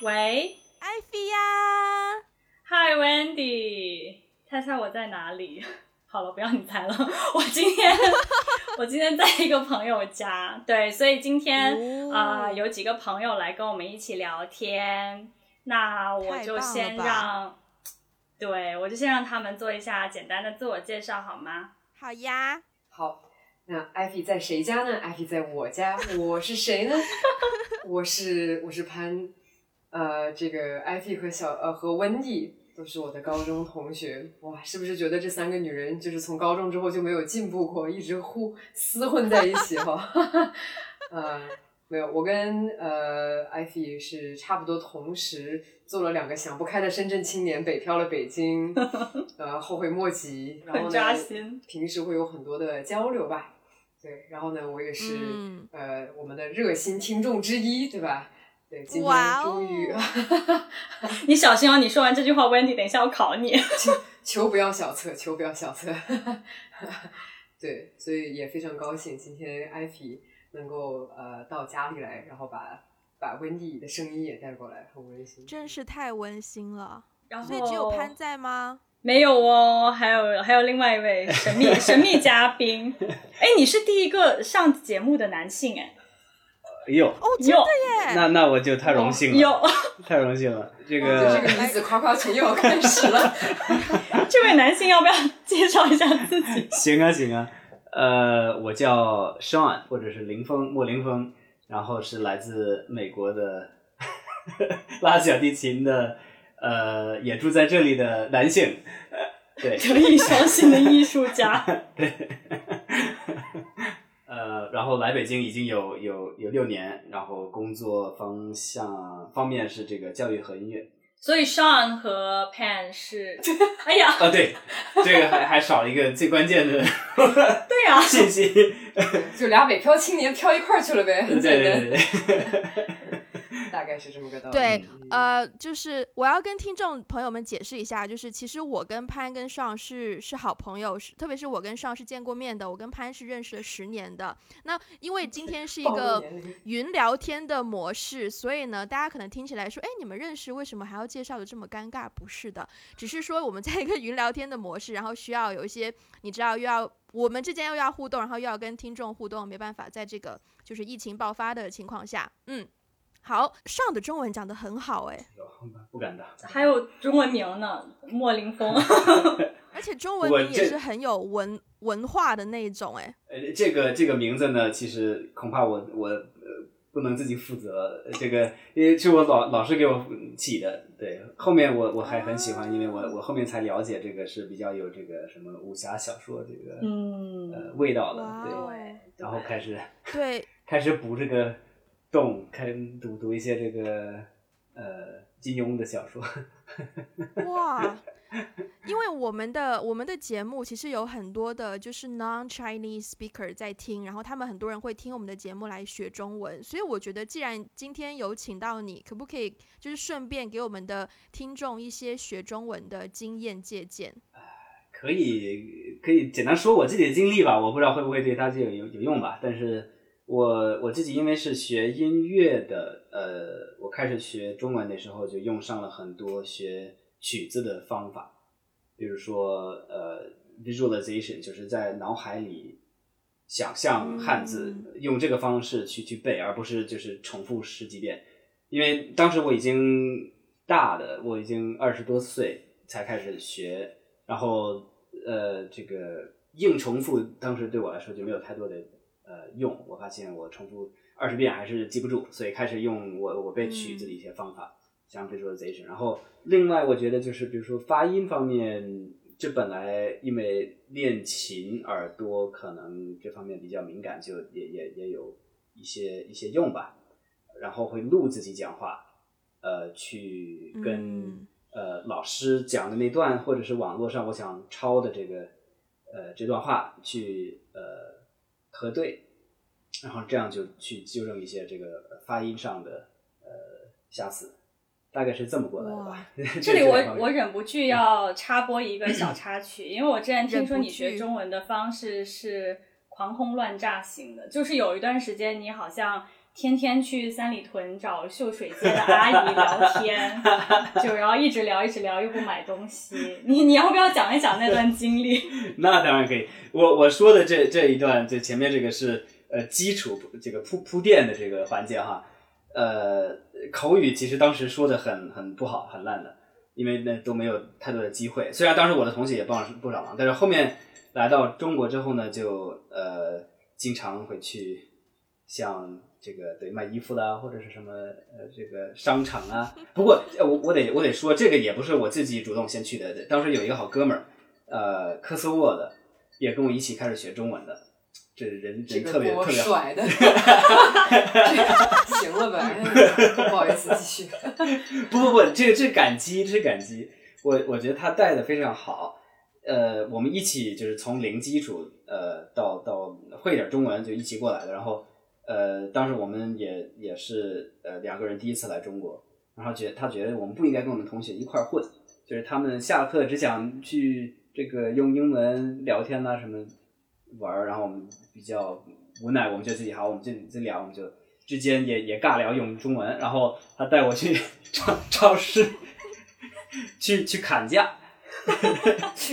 喂，艾菲呀，Hi Wendy，猜猜我在哪里？好了，不要你猜了，我今天 我今天在一个朋友家，对，所以今天啊有几个朋友来跟我们一起聊天，那我就先让，对我就先让他们做一下简单的自我介绍好吗？好呀，好，那艾菲在谁家呢？艾菲在我家，我是谁呢？我是我是潘，呃，这个艾菲和小呃和温蒂。都是我的高中同学，哇，是不是觉得这三个女人就是从高中之后就没有进步过，一直互厮混在一起哈？呃，没有，我跟呃艾菲是差不多同时做了两个想不开的深圳青年，北漂了北京，呃，后悔莫及，然后呢，平时会有很多的交流吧，对，然后呢，我也是嗯呃我们的热心听众之一，对吧？对，今天终于，你小心哦！你说完这句话，Wendy，等一下要考你。求求不要小测，求不要小测。对，所以也非常高兴，今天艾菲能够呃到家里来，然后把把 Wendy 的声音也带过来，很温馨。真是太温馨了。然后，所以只有潘在吗？没有哦，还有还有另外一位神秘神秘嘉宾。哎，你是第一个上节目的男性哎。有哦，真的耶！那那我就太荣幸了，有太荣幸了。这个这个女子夸夸群又要开始了。这位男性要不要介绍一下自己？行啊，行啊。呃，我叫 Sean，或者是林峰，莫林峰，然后是来自美国的拉小提琴的，呃，也住在这里的男性。对，可以相信的艺术家。对。呃，然后来北京已经有有有六年，然后工作方向方面是这个教育和音乐。所以 Sean 和 Pan 是，哎呀，啊对，这个还还少了一个最关键的，对呀，信息，就俩北漂青年漂一块儿去了呗，很简单。对对对。大概是这么个道理。对，呃，就是我要跟听众朋友们解释一下，就是其实我跟潘跟尚是是好朋友，是特别是我跟尚是见过面的，我跟潘是认识了十年的。那因为今天是一个云聊天的模式，所以呢，大家可能听起来说，哎，你们认识，为什么还要介绍的这么尴尬？不是的，只是说我们在一个云聊天的模式，然后需要有一些，你知道，又要我们之间又要互动，然后又要跟听众互动，没办法，在这个就是疫情爆发的情况下，嗯。好，上的中文讲的很好哎，不敢当。还有中文名呢，莫林峰，而且中文名也是很有文文化的那一种哎。呃，这个这个名字呢，其实恐怕我我呃不能自己负责，这个因为是我老老师给我起的。对，后面我我还很喜欢，因为我我后面才了解这个是比较有这个什么武侠小说这个嗯呃味道的，对，然后开始对 开始补这个。动开读读一些这个呃金庸的小说，哇！因为我们的我们的节目其实有很多的就是 non Chinese speaker 在听，然后他们很多人会听我们的节目来学中文，所以我觉得既然今天有请到你，可不可以就是顺便给我们的听众一些学中文的经验借鉴？可以可以简单说我自己的经历吧，我不知道会不会对大家有有有用吧，但是。我我自己因为是学音乐的，呃，我开始学中文的时候就用上了很多学曲子的方法，比如说呃，visualization，就是在脑海里想象汉字，用这个方式去去背，而不是就是重复十几遍。因为当时我已经大的，我已经二十多岁才开始学，然后呃，这个硬重复，当时对我来说就没有太多的。呃，用我发现我重复二十遍还是记不住，所以开始用我我背曲子的一些方法，像 visualization。然后另外我觉得就是比如说发音方面，这本来因为练琴耳朵可能这方面比较敏感，就也也也有一些一些用吧。然后会录自己讲话，呃，去跟呃老师讲的那段，或者是网络上我想抄的这个呃这段话去呃。核对，然后这样就去纠正一些这个发音上的呃瑕疵，大概是这么过来的吧。这里我我忍不住要插播一个小插曲，因为我之前听说你学中文的方式是狂轰乱炸型的，就是有一段时间你好像天天去三里屯找秀水街的阿姨聊天，就然后一直聊一直聊，又不买东西。你你要不要讲一讲那段经历？那当然可以。我我说的这这一段，这前面这个是呃基础这个铺铺垫的这个环节哈。呃，口语其实当时说的很很不好，很烂的，因为那都没有太多的机会。虽然当时我的同学也帮了不少忙，但是后面来到中国之后呢，就呃经常会去像这个对卖衣服的或者是什么呃这个商场啊。不过我我得我得说，这个也不是我自己主动先去的。当时有一个好哥们儿，呃，科斯沃的，也跟我一起开始学中文的。这人人特别特别帅的，行了呗，不好意思，继续。不不不，这个这感激，这感激。我我觉得他带的非常好。呃，我们一起就是从零基础，呃，到到会点中文就一起过来的。然后，呃，当时我们也也是呃两个人第一次来中国，然后觉他觉得我们不应该跟我们同学一块混，就是他们下课只想去这个用英文聊天呐什么。玩儿，然后我们比较无奈，我们就自己好，我们这这俩我们就之间也也尬聊用中文，然后他带我去 超超市 去去砍价，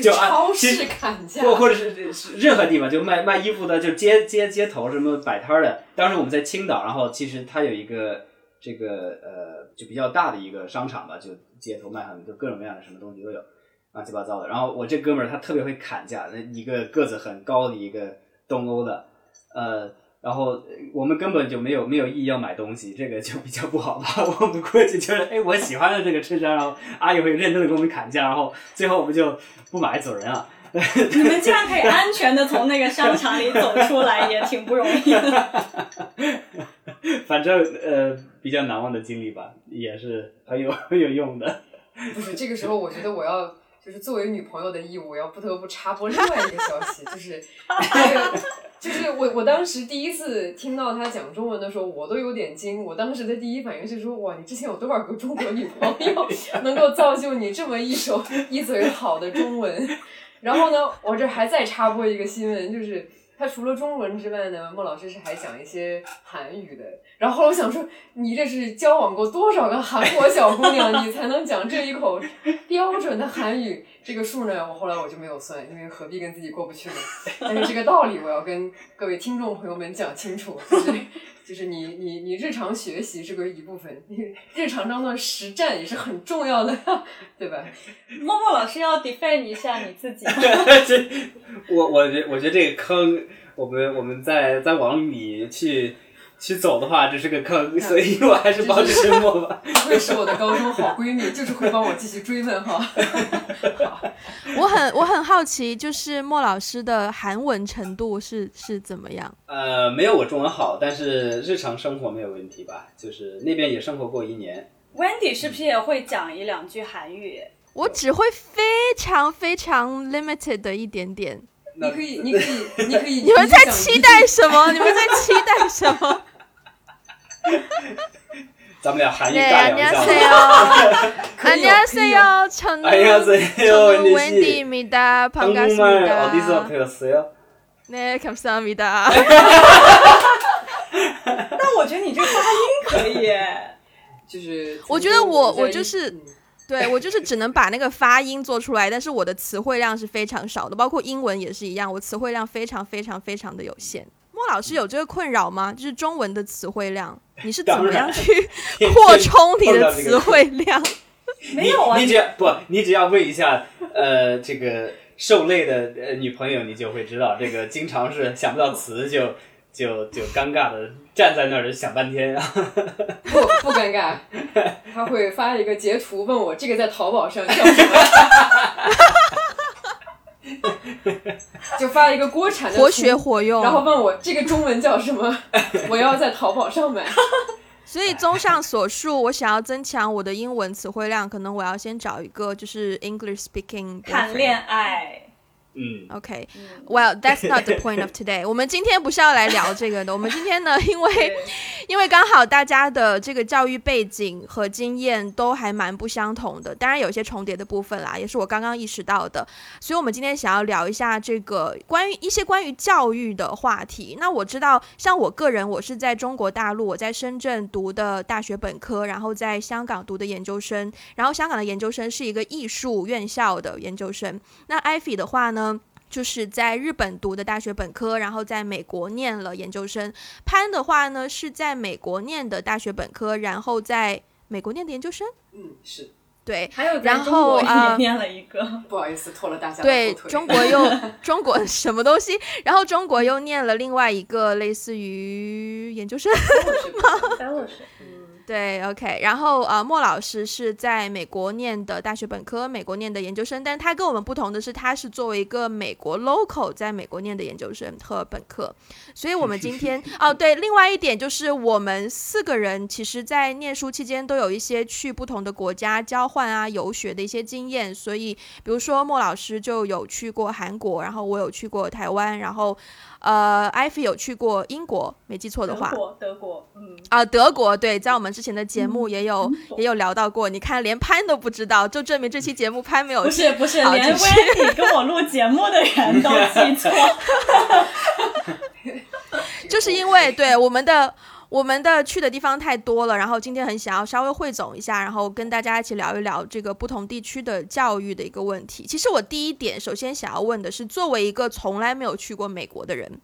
就按超市砍价，或或者是是任何地方就卖卖衣服的，就街街街头什么摆摊的。当时我们在青岛，然后其实它有一个这个呃就比较大的一个商场吧，就街头卖很多各种各样的什么东西都有。乱七八糟的，然后我这哥们儿他特别会砍价，那一个个子很高的一个东欧的，呃，然后我们根本就没有没有意义要买东西，这个就比较不好吧。我们过去就是，哎，我喜欢的这个衬衫，然后阿姨会认真的给我们砍价，然后最后我们就不买走人啊。你们竟然可以安全的从那个商场里走出来，也挺不容易的。反正呃，比较难忘的经历吧，也是很有很有用的。不是这个时候，我觉得我要。就是作为女朋友的义务，要不得不插播另外一个消息，就是那 个，就是我我当时第一次听到他讲中文的时候，我都有点惊。我当时的第一反应是说，哇，你之前有多少个中国女朋友，能够造就你这么一手一嘴好的中文？然后呢，我这还再插播一个新闻，就是。他除了中文之外呢，莫老师是还讲一些韩语的。然后后来我想说，你这是交往过多少个韩国小姑娘，你才能讲这一口标准的韩语？这个数呢，我后来我就没有算，因为何必跟自己过不去呢？但是这个道理我要跟各位听众朋友们讲清楚，就 是就是你你你日常学习是个一部分，你日常中的实战也是很重要的，对吧？默默老师要 defend 一下你自己。我我觉我觉得这个坑，我们我们在在往里去去走的话，这是个坑，所以我还是保持沉默吧。不愧是我的高中好闺蜜，就是会帮我继续追问哈。我很我很好奇，就是莫老师的韩文程度是是怎么样？呃，没有我中文好，但是日常生活没有问题吧？就是那边也生活过一年。Wendy 是不是也会讲一两句韩语？我只会非常非常 limited 的一点点。你可以，你可以，你可以。你们在期待什么？你们在期待什么？咱们俩韩语尬聊一下。안녕하세요저는웬디입니다반갑습니다 어디서배웠어요네감사합니다但我觉得你这个发音可以，就是我觉得我我就是。对我就是只能把那个发音做出来，但是我的词汇量是非常少的，包括英文也是一样，我词汇量非常非常非常的有限。莫老师有这个困扰吗？就是中文的词汇量， 你是怎么样 去扩充你的词汇量？没有啊，你只要不，你只要问一下，呃，这个受累的呃女朋友，你就会知道，这个经常是想不到词就。就就尴尬的站在那儿想半天啊！不不尴尬，他会发一个截图问我这个在淘宝上叫什么，就发了一个锅铲的活学活用，然后问我这个中文叫什么，我要在淘宝上买。所以综上所述，我想要增强我的英文词汇量，可能我要先找一个就是 English speaking 谈恋爱。嗯，OK，Well that's not the point of today。我们今天不是要来聊这个的，我们今天呢，因为 因为刚好大家的这个教育背景和经验都还蛮不相同的，当然有一些重叠的部分啦，也是我刚刚意识到的。所以，我们今天想要聊一下这个关于一些关于教育的话题。那我知道，像我个人，我是在中国大陆，我在深圳读的大学本科，然后在香港读的研究生，然后香港的研究生是一个艺术院校的研究生。那艾菲的话呢？就是在日本读的大学本科，然后在美国念了研究生。潘的话呢，是在美国念的大学本科，然后在美国念的研究生。嗯，是，对还有在然中国后呃也念了一个，不好意思拖了大家的对。中国又 中国什么东西？然后中国又念了另外一个类似于研究生。对，OK，然后呃，莫老师是在美国念的大学本科，美国念的研究生，但他跟我们不同的是，他是作为一个美国 local 在美国念的研究生和本科，所以我们今天 哦，对，另外一点就是我们四个人其实，在念书期间都有一些去不同的国家交换啊、游学的一些经验，所以比如说莫老师就有去过韩国，然后我有去过台湾，然后呃，艾菲有去过英国，没记错的话。德。国，德国，嗯，啊，德国对，在我们之前的节目也有、嗯也有聊到过，你看连潘都不知道，就证明这期节目潘没有不是不是，连好就是 Wendy 跟我录节目的人都记错，就是因为对我们的我们的去的地方太多了，然后今天很想要稍微汇总一下，然后跟大家一起聊一聊这个不同地区的教育的一个问题。其实我第一点首先想要问的是，作为一个从来没有去过美国的人。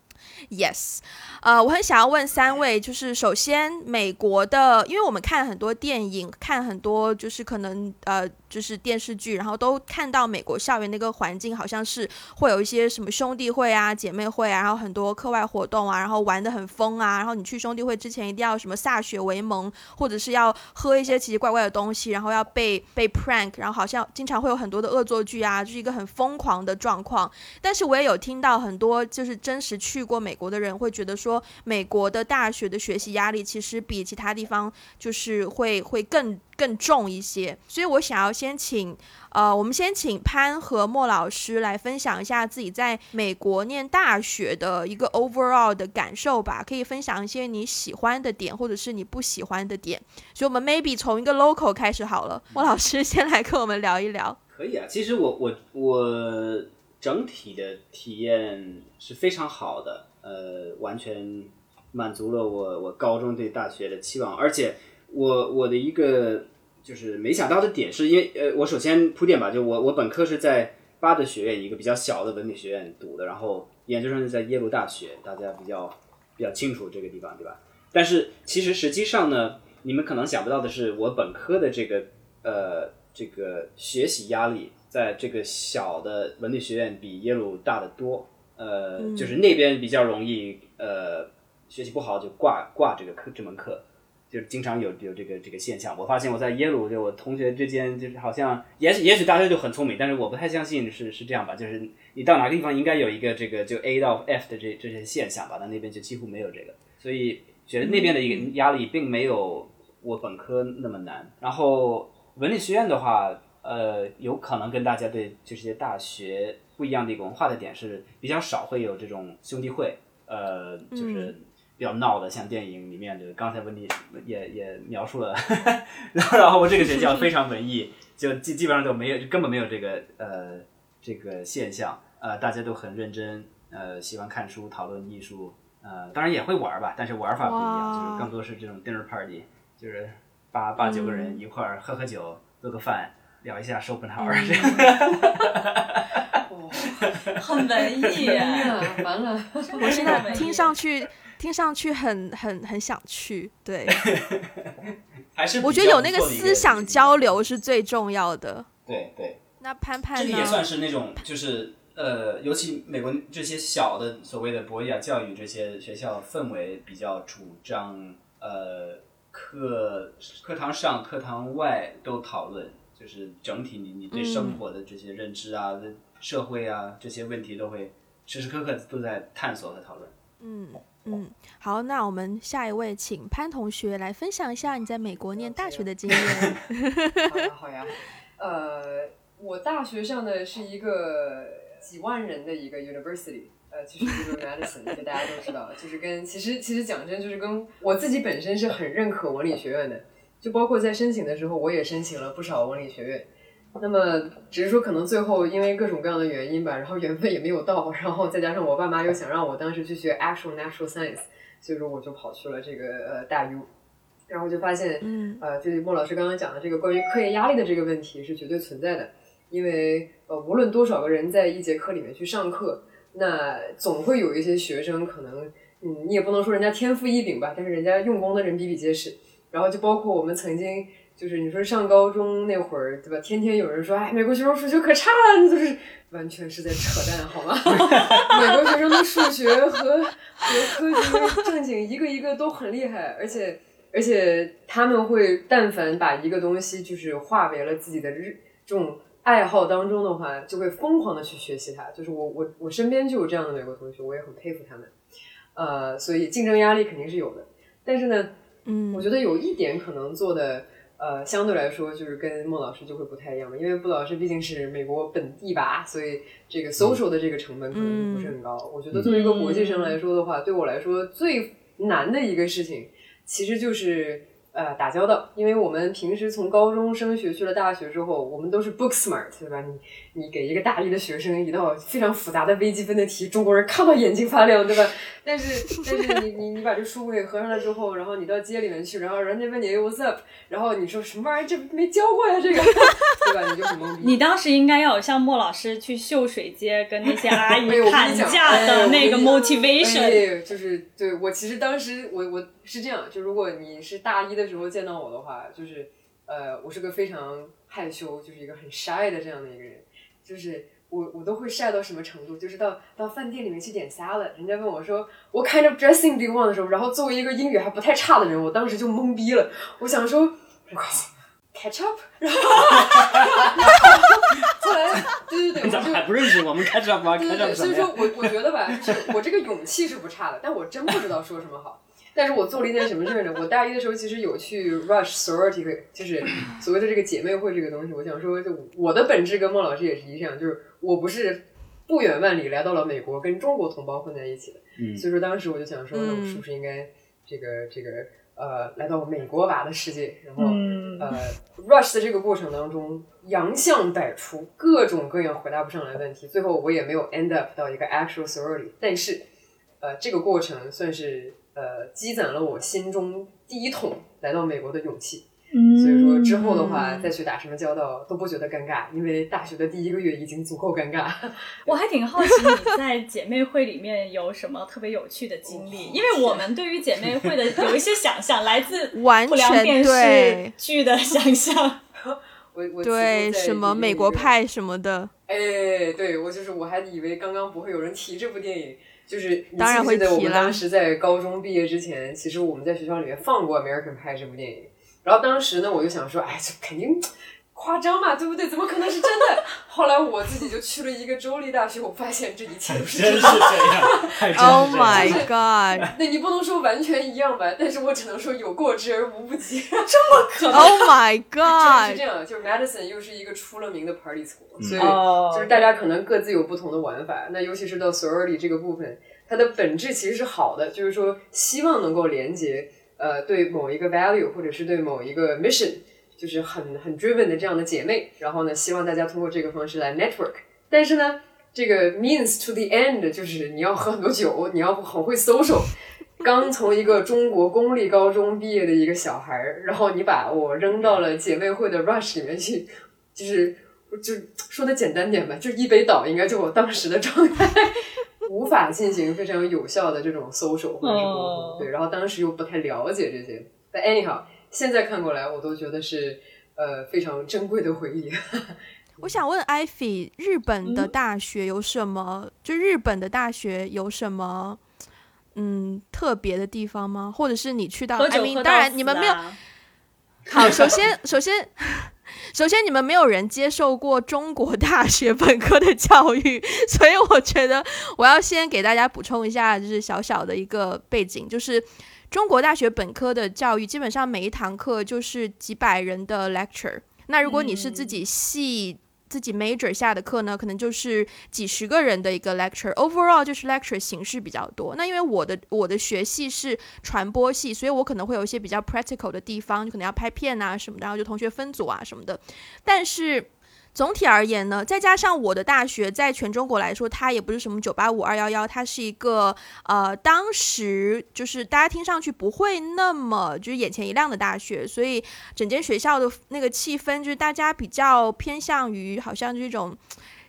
Yes，呃，我很想要问三位，就是首先美国的，因为我们看很多电影，看很多就是可能呃就是电视剧，然后都看到美国校园那个环境好像是会有一些什么兄弟会啊、姐妹会啊，然后很多课外活动啊，然后玩的很疯啊，然后你去兄弟会之前一定要什么歃血为盟，或者是要喝一些奇奇怪怪的东西，然后要被被 prank，然后好像经常会有很多的恶作剧啊，就是一个很疯狂的状况。但是我也有听到很多就是真实去过美国的人会觉得说，美国的大学的学习压力其实比其他地方就是会会更更重一些。所以我想要先请呃，我们先请潘和莫老师来分享一下自己在美国念大学的一个 overall 的感受吧，可以分享一些你喜欢的点，或者是你不喜欢的点。所以我们 maybe 从一个 local 开始好了，莫老师先来跟我们聊一聊。可以啊。其实我我我整体的体验是非常好的，呃，完全满足了我我高中对大学的期望，而且我我的一个就是没想到的点是因为呃，我首先铺垫吧，就我我本科是在巴德学院一个比较小的文理学院读的，然后研究生是在耶鲁大学，大家比较比较清楚这个地方对吧？但是其实实际上呢，你们可能想不到的是，我本科的这个呃这个学习压力，在这个小的文理学院比耶鲁大得多。呃，就是那边比较容易呃学习不好就挂挂这个课这门课，就是经常有有这个这个现象。我发现我在耶鲁，就我同学之间就是好像，也许也许大家就很聪明，但是我不太相信是是这样吧。就是你到哪个地方应该有一个这个就 A 到 F 的这这些现象吧，但那边就几乎没有这个，所以觉得那边的一个压力并没有我本科那么难。然后文理学院的话，呃，有可能跟大家对这些大学不一样的一个文化的点是比较少会有这种兄弟会，呃，就是比较闹的，像电影里面的。刚才温迪也也描述了，然后然后我这个学校非常文艺，就基基本上都没有，根本没有这个呃这个现象，呃，大家都很认真，呃，喜欢看书、讨论艺术，呃，当然也会玩吧，但是玩法不一样，就是更多是这种 dinner party，就是八八九个人一块儿喝喝酒、做个饭。聊一下叔本豪尔，这样哦，很文艺 完了，我现在听上去听上去很很很想去，对 还是我觉得有那个思想交流是最重要的。对对，那潘潘这个？也算是那种就是呃，尤其美国这些小的所谓的博雅教育这些学校氛围比较主张呃课课堂上课堂外都讨论，就是整体你你对生活的这些认知啊、社会啊这些问题都会时时刻刻都在探索和讨论。嗯嗯，好，那我们下一位请潘同学来分享一下你在美国念大学的经验。好呀 好呀，呃，我大学上的是一个几万人的一个 university，呃，其实就是 Madison，这个大家都知道，就是跟其实其实讲真，就是跟我自己本身是很认可文理学院的，就包括在申请的时候，我也申请了不少文理学院。那么只是说可能最后因为各种各样的原因吧，然后缘分也没有到，然后再加上我爸妈又想让我当时去学 actual natural science，所以说我就跑去了这个呃大 U，然后就发现，嗯呃，就是莫老师刚刚讲的这个关于课业压力的这个问题是绝对存在的，因为呃无论多少个人在一节课里面去上课，那总会有一些学生可能，嗯，你也不能说人家天赋异禀吧，但是人家用功的人比比皆是，然后就包括我们曾经。就是你说上高中那会儿，对吧？天天有人说，哎，美国学生数学可差了，那就是完全是在扯淡，好吗？美国学生的数学和和科学正经一个一个都很厉害，而且而且他们会，但凡把一个东西就是化为了自己的日这种爱好当中的话，就会疯狂的去学习它。就是我我我身边就有这样的美国同学，我也很佩服他们。呃，所以竞争压力肯定是有的，但是呢，嗯我觉得有一点可能做的。呃，相对来说就是跟孟老师就会不太一样嘛，因为布老师毕竟是美国本地吧，所以这个 social 的这个成本可能不是很高。我觉得作为一个国际生来说的话，对我来说最难的一个事情，其实就是呃打交道，因为我们平时从高中升学去了大学之后，我们都是 book smart，对吧？你你给一个大一的学生一道非常复杂的微积分的题，中国人看到眼睛发亮，对吧？但是 但是你你你把这书给合上了之后，然后你到街里面去，然后人家问你 what's up，然后你说什么玩意儿，这没教过呀，这个 对吧？你就很懵逼。你当时应该要有像莫老师去秀水街跟那些阿姨 砍价哎的那个 motivation。哎，就是对我其实当时我我是这样，就如果你是大一的时候见到我的话，就是呃，我是个非常害羞，就是一个很 shy 的这样的一个人，就是。我我都会晒到什么程度？就是到到饭店里面去点 salad，人家问我说 What kind of dressing do you want 的时候，然后作为一个英语还不太差的人，我当时就懵逼了。我想说，我靠，ketchup，然后后来，对对对，我就 咱们还不认识我们开场吧？开对对对，所以？说我我觉得吧，就是我这个勇气是不差的，但我真不知道说什么好。但是我做了一件什么事儿呢？我大一的时候其实有去 rush sorority，就是所谓的这个姐妹会这个东西。我想说，就我的本质跟孟老师也是一样，就是我不是不远万里来到了美国，跟中国同胞混在一起的。嗯所以说当时我就想说，那我嗯是不是应该这个这个呃来到美国娃的世界，然后嗯，呃，rush 的这个过程当中，洋相百出，各种各样回答不上来的问题，最后我也没有 end up 到一个 actual sorority，但是，呃，这个过程算是呃积攒了我心中第一桶来到美国的勇气。所以说之后的话，嗯再去打什么交道都不觉得尴尬，因为大学的第一个月已经足够尴尬。我还挺好奇你在姐妹会里面有什么特别有趣的经历，因为我们对于姐妹会的有一些想象来自 完不良全电视对剧的想象。我我对，什么美国派什么的，哎，对我就是，我还以为刚刚不会有人提这部电影，就是你当然记不记得我们当时在高中毕业之前，其实我们在学校里面放过《American Pie》这部电影，然后当时呢，我就想说，哎，这肯定夸张嘛，对不对？怎么可能是真的？后来我自己就去了一个州立大学，我发现这一切都是真的。这样，Oh my god! 那你不能说完全一样吧，但是我只能说有过之而无不及。这么可能 Oh my 真的是 god! 是这样，就是 Madison 又是一个出了名的 party school，、嗯所以哦就是大家可能各自有不同的玩法。那尤其是到 sorority 这个部分，它的本质其实是好的，就是说希望能够连接呃对某一个 value 或者是对某一个 mission，就是很很 driven 的这样的姐妹，然后呢，希望大家通过这个方式来 network。但是呢，这个 means to the end 就是你要喝很多酒，你要很会 social。刚从一个中国公立高中毕业的一个小孩儿，然后你把我扔到了姐妹会的 rush 里面去，就是就说的简单点吧，就一杯倒，应该就我当时的状态，无法进行非常有效的这种 social 或者是沟通。哦对，然后当时又不太了解这些，但 anyhow，现在看过来，我都觉得是呃非常珍贵的回忆。我想问 Ivy，日本的嗯大学有什么？就日本的大学有什么？嗯，特别的地方吗？或者是你去到喝 I 酒 mean，喝当然你们没有。啊好，首先，首先，首先，你们没有人接受过中国大学本科的教育，所以我觉得我要先给大家补充一下，就是小小的一个背景，就是中国大学本科的教育，基本上每一堂课就是几百人的 lecture。那如果你是自己系、自自己 major 下的课呢，可能就是几十个人的一个 lecture，overall 就是 lecture 形式比较多。那因为我的我的学系是传播系，所以我可能会有一些比较 practical 的地方，就可能要拍片啊什么的，然后就同学分组啊什么的。但是总体而言呢，再加上我的大学在全中国来说，它也不是什么九八五二幺幺，它是一个呃，当时就是大家听上去不会那么就是眼前一亮的大学，所以整间学校的那个气氛就是大家比较偏向于好像这种。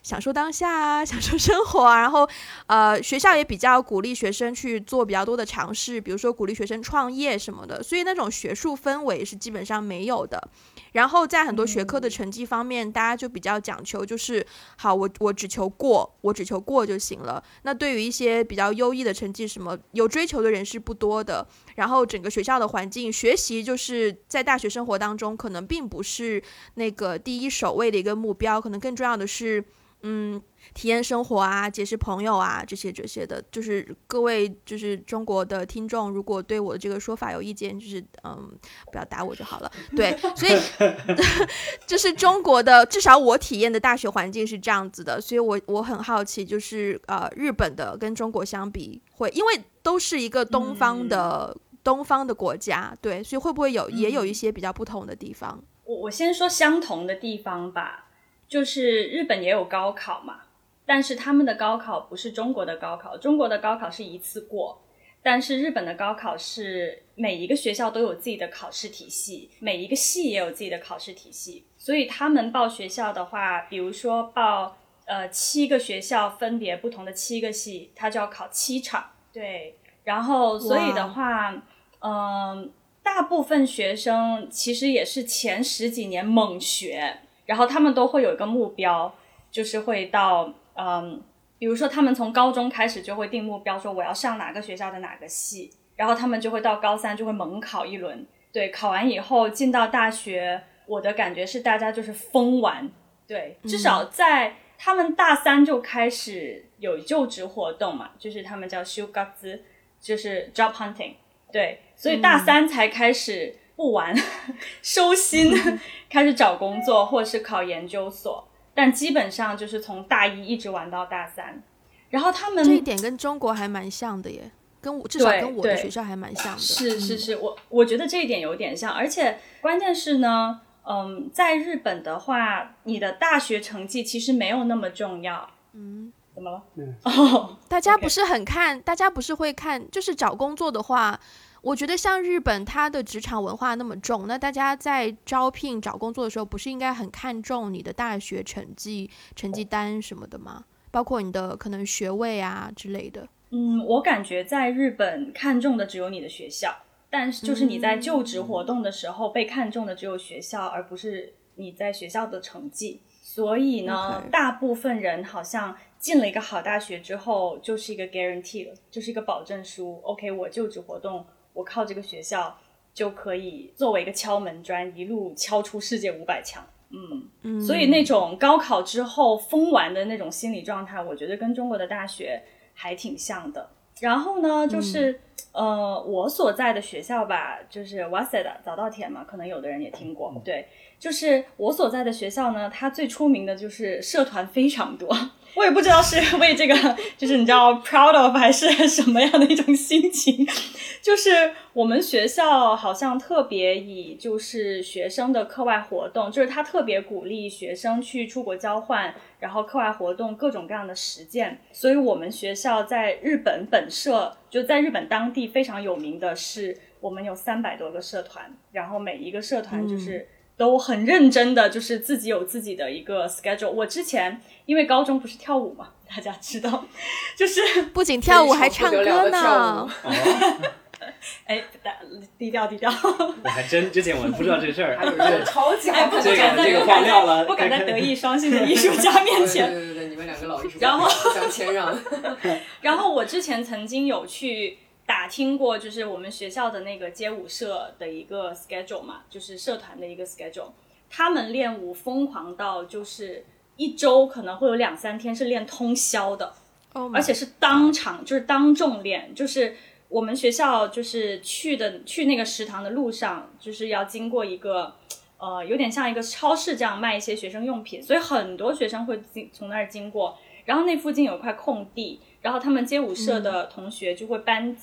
享受当下啊，享受生活啊，然后，呃，学校也比较鼓励学生去做比较多的尝试，比如说鼓励学生创业什么的，所以那种学术氛围是基本上没有的。然后在很多学科的成绩方面，大家就比较讲求，就是好，我我只求过，我只求过就行了。那对于一些比较优异的成绩，什么有追求的人是不多的。然后整个学校的环境，学习就是在大学生活当中，可能并不是那个第一首位的一个目标，可能更重要的是。嗯，体验生活啊，结识朋友啊，这些这些的，就是各位就是中国的听众，如果对我的这个说法有意见，就是嗯，不要打我就好了。对，所以 就是中国的，至少我体验的大学环境是这样子的，所以我我很好奇，就是呃，日本的跟中国相比，会因为都是一个东方的东方的国家，对，所以会不会有也有一些比较不同的地方？我我先说相同的地方吧。就是日本也有高考嘛，但是他们的高考不是中国的高考，中国的高考是一次过，但是日本的高考是每一个学校都有自己的考试体系，每一个系也有自己的考试体系，所以他们报学校的话，比如说报呃七个学校，分别不同的七个系，他就要考七场，对，然后所以的话，嗯，大部分学生其实也是前十几年猛学。然后他们都会有一个目标，就是会到嗯，比如说他们从高中开始就会定目标，说我要上哪个学校的哪个系，然后他们就会到高三就会猛考一轮，对，考完以后进到大学，我的感觉是大家就是疯玩，对，至少在他们大三就开始有就职活动嘛，就是他们叫修嘎兹，就是 job hunting，对，所以大三才开始。不玩，收心，开始找工作或者是考研究所，但基本上就是从大一一直玩到大三。然后他们这一点跟中国还蛮像的耶，跟我至少跟我的学校还蛮像的。是是是，我我觉得这一点有点像，而且关键是呢，嗯，在日本的话，你的大学成绩其实没有那么重要。嗯，怎么了？哦，大家不是很看，大家不是会看，就是找工作的话。我觉得像日本，它的职场文化那么重，那大家在招聘找工作的时候，不是应该很看重你的大学成绩、成绩单什么的吗？包括你的可能学位啊之类的。嗯，我感觉在日本看重的只有你的学校，但是就是你在就职活动的时候被看中的只有学校，而不是你在学校的成绩。所以呢，大部分人好像进了一个好大学之后，就是一个 guarantee 了，就是一个保证书。OK，我就职活动。我靠这个学校就可以作为一个敲门砖，一路敲出世界五百强。嗯，所以那种高考之后疯玩的那种心理状态，我觉得跟中国的大学还挺像的。然后呢，就是呃，我所在的学校吧，就是瓦塞的早稻田嘛，可能有的人也听过。对，就是我所在的学校呢，它最出名的就是社团非常多。我也不知道是 为这个，就是你知道 proud of 还是 什么样的一种心情，就是我们学校好像特别以就是学生的课外活动，就是他特别鼓励学生去出国交换，然后课外活动各种各样的实践，所以我们学校在日本本社就在日本当地非常有名的是，我们有三百多个社团，然后每一个社团就是。都很认真的，就是自己有自己的一个 schedule。我之前因为高中不是跳舞嘛，大家知道，就是 不仅跳舞还唱歌呢。哎，低调低调。我还真之前我不知道这事儿，还有这超级哎，不敢在这个爆料了，不敢在德艺双馨的艺术家面前。对对对，你们两个老艺术家互相谦让。然后我之前曾经有去。打听过，就是我们学校的那个街舞社的一个 schedule 嘛，就是社团的一个 schedule。他们练舞疯狂到，就是一周可能会有两三天是练通宵的，而且是当场就是当众练。就是我们学校就是去的去那个食堂的路上，就是要经过一个呃，有点像一个超市这样卖一些学生用品，所以很多学生会经从那儿经过。然后那附近有块空地，然后他们街舞社的同学就会搬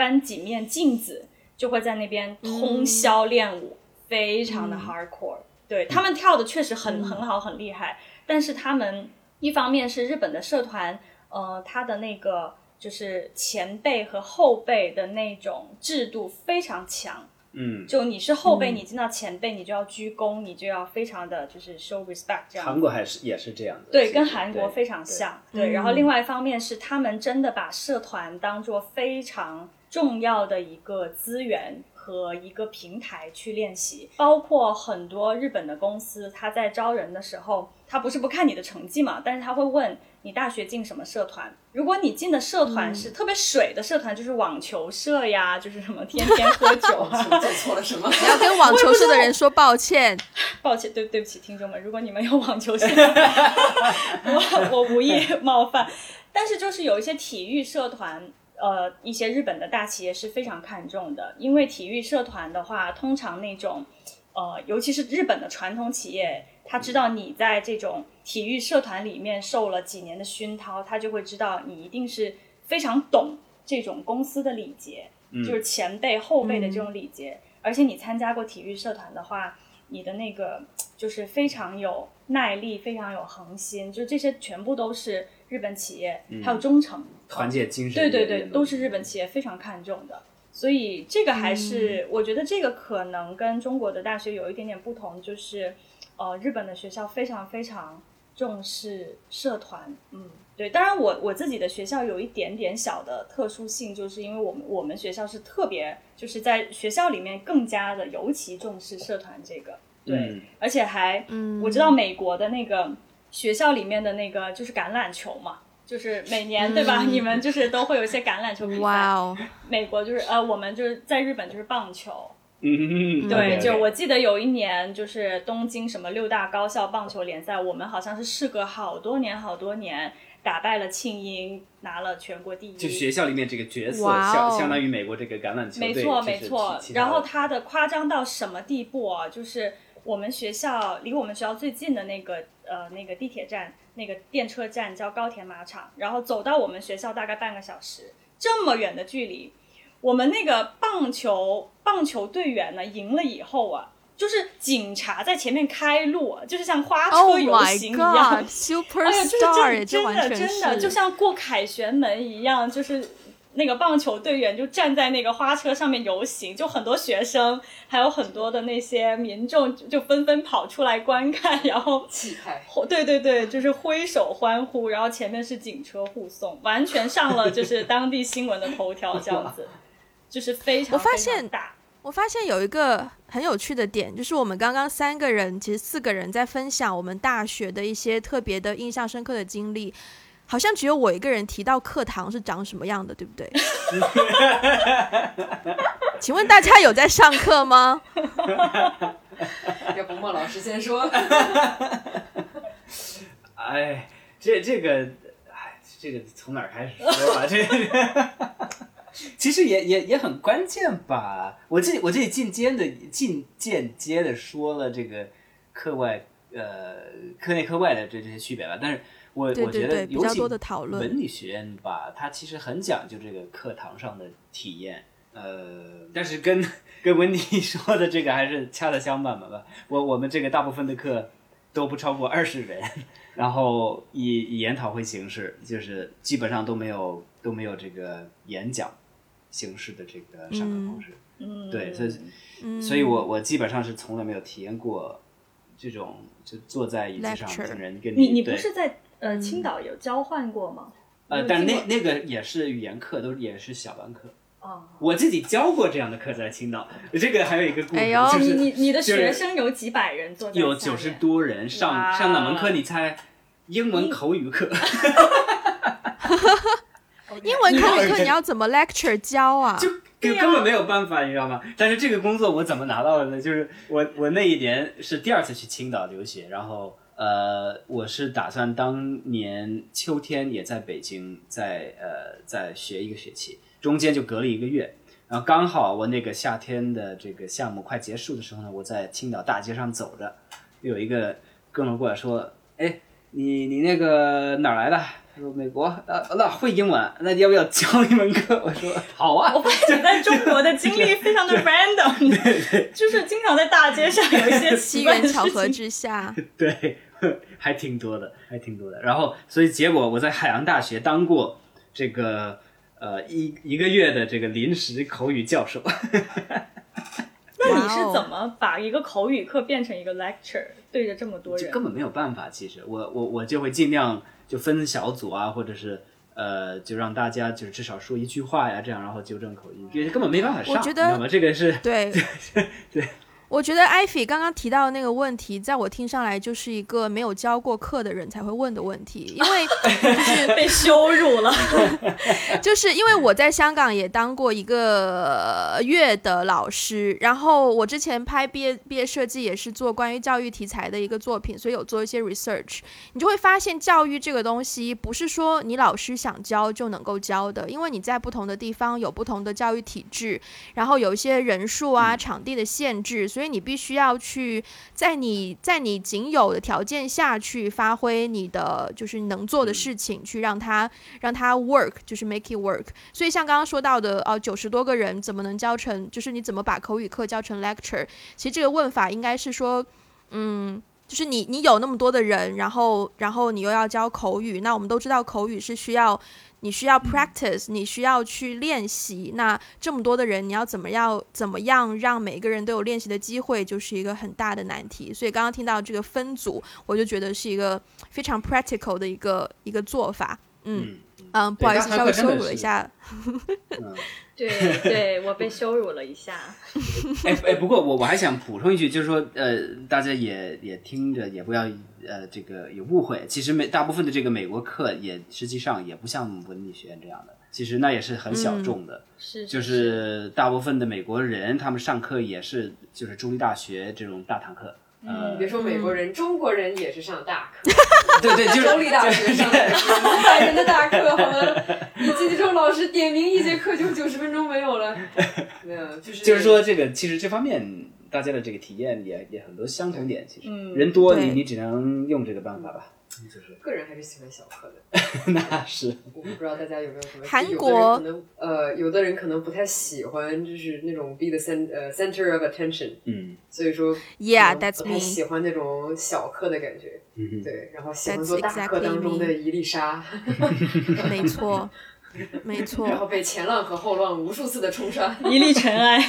搬几面镜子，就会在那边通宵练舞，非常的 hardcore。对他们跳的确实很很好，很厉害。但是他们一方面是日本的社团，呃，他的那个就是前辈和后辈的那种制度非常强。嗯，就你是后辈，你见到前辈，你就要鞠躬，你就要非常的就是 show respect 这样。韩国还是也是这样的，对，跟韩国非常像。对，然后另外一方面是他们真的把社团当做非常重要的一个资源和一个平台去练习，包括很多日本的公司，他在招人的时候，他不是不看你的成绩嘛，但是他会问。你大学进什么社团？如果你进的社团是特别水的社团，就是网球社呀，就是什么天天喝酒啊，做错了什么？你要跟网球社的人说抱歉，抱歉，对对不起，听众们，如果你们有网球社，我我无意冒犯。但是就是有一些体育社团，呃，一些日本的大企业是非常看重的，因为体育社团的话，通常那种，呃，尤其是日本的传统企业。他知道你在这种体育社团里面受了几年的熏陶，他就会知道你一定是非常懂这种公司的礼节，就是前辈后辈的这种礼节。而且你参加过体育社团的话，你的那个就是非常有耐力，非常有恒心，就这些全部都是日本企业还有忠诚、团结精神，对对对，都是日本企业非常看重的。所以这个还是我觉得这个可能跟中国的大学有一点点不同，就是。呃，日本的学校非常非常重视社团，嗯，对。当然，我我自己的学校有一点点小的特殊性，就是因为我们我们学校是特别，就是在学校里面更加的尤其重视社团这个，对，而且还，嗯我知道美国的那个学校里面的那个就是橄榄球嘛，就是每年对吧？你们就是都会有一些橄榄球比赛。哇哦！美国就是呃，我们就是在日本就是棒球。嗯，对，就我记得有一年，就是东京什么六大高校棒球联赛，我们好像是事隔好多年好多年，打败了庆英，拿了全国第一。就学校里面这个角色，相相当于美国这个橄榄球没错没错。然后他的夸张到什么地步啊？就是我们学校离我们学校最近的那个呃那个地铁站，那个电车站叫高田马场，然后走到我们学校大概半个小时，这么远的距离。我们那个棒球棒球队员呢，赢了以后啊，就是警察在前面开路，就是像花车游行一样，Super Star，真的真的就像过凯旋门一样，就是。那个棒球队员就站在那个花车上面游行，就很多学生，还有很多的那些民众就纷纷跑出来观看，然后气派，对对对，就是挥手欢呼，然后前面是警车护送，完全上了就是当地新闻的头条这样子，就是非常。我发现大，我发现有一个很有趣的点，就是我们刚刚三个人，其实四个人在分享我们大学的一些特别的、印象深刻的经历。好像只有我一个人提到课堂是长什么样的，对不对？请问大家有在上课吗？要不莫老师先说。哎，这这个，哎，这个从哪儿开始说吧？这其实也也也很关键吧。我这我这里进阶的进间接的说了这个课外呃课内课外的这这些区别吧，但是。我我觉得尤其文理学院吧，它其实很讲究这个课堂上的体验，呃，但是跟跟文迪 说的这个还是恰恰相反吧。我我们这个大部分的课都不超过二十人，然后以以研讨会形式，就是基本上都没有都没有这个演讲形式的这个上课方式。嗯，对，所以所以我我基本上是从来没有体验过这种就坐在椅子上听人跟你你不是在。呃，青岛有交换过吗？呃，但那那个也是语言课，都也是小班课。哦，我自己教过这样的课在青岛。这个还有一个故事，就是你你的学生有几百人坐有九十多人上上哪门课？你猜？英文口语课。英文口语课你要怎么 lecture 教啊？就根根本没有办法，你知道吗？但是这个工作我怎么拿到的呢？就是我我那一年是第二次去青岛留学，然后。呃，我是打算当年秋天也在北京，在呃在学一个学期，中间就隔了一个月。然后刚好我那个夏天的这个项目快结束的时候呢，我在青岛大街上走着，有一个哥们儿过来说：“哎，你你那个哪儿来的？”他说：“美国。”呃，那会英文，那你要不要教一门课？我说：“好啊。”我发现你在中国的经历非常的 random，就是经常在大街上有一些机奇怪的 缘巧合事情。之下，对，还挺多的，还挺多的。然后，所以结果我在海洋大学当过这个呃一一个月的这个临时口语教授。那你是怎么把一个口语课变成一个 lecture，对着这么多人？这根本没有办法。其实我我我就会尽量就分小组啊，或者是呃，就让大家就是至少说一句话呀，这样然后纠正口音，因为根本没办法上，我觉得你知道吗？这个是对对对。我觉得艾菲刚刚提到的那个问题，在我听上来就是一个没有教过课的人才会问的问题，因为就 是被羞辱了。就是因为我在香港也当过一个月的老师，然后我之前拍毕业毕业设计也是做关于教育题材的一个作品，所以有做一些 research。你就会发现，教育这个东西不是说你老师想教就能够教的，因为你在不同的地方有不同的教育体制，然后有一些人数啊、场地的限制，所以你必须要去在你在你仅有的条件下去发挥你的就是能做的事情，去让它让它 work，就是 make it work。所以像刚刚说到的，呃，九十多个人怎么能教成，就是你怎么把口语课教成 lecture？其实这个问法应该是说，嗯。就是你，你有那么多的人，然后，然后你又要教口语，那我们都知道口语是需要，你需要 practice，你需要去练习。那这么多的人，你要怎么样，怎么样让每个人都有练习的机会，就是一个很大的难题。所以刚刚听到这个分组，我就觉得是一个非常 practical 的一个一个做法。嗯嗯嗯，不好意思，稍微羞辱了一下。嗯。对 对，我被羞辱了一下。哎哎，不过我我还想补充一句，就是说，呃，大家也也听着，也不要呃这个有误会。其实美大部分的这个美国课也实际上也不像文理学院这样的，其实那也是很小众的。是，就是大部分的美国人，他们上课也是就是中立大学这种大堂课。呃，别说美国人，中国人也是上大课，对对，就是州立大学上的是五百人的大课，好吗？你记记周老师点名一节课就九十分钟没有了，没有，就是就是说这个其实这方面大家的这个体验也也很多相同点，其实、嗯人多对你你只能用这个办法吧，就是个人还是喜欢小课的。那是我不知道大家有没有什么韩有的人国可能呃，有的人可能不太喜欢，就是那种 be the cen 呃 center of attention，嗯所以说 Yeah, that's 不太 me. 喜欢那种小课的感觉。对，然后喜欢做大课当中的一粒沙，没错，没错。然后被前浪和后浪无数次的冲刷。一粒尘埃。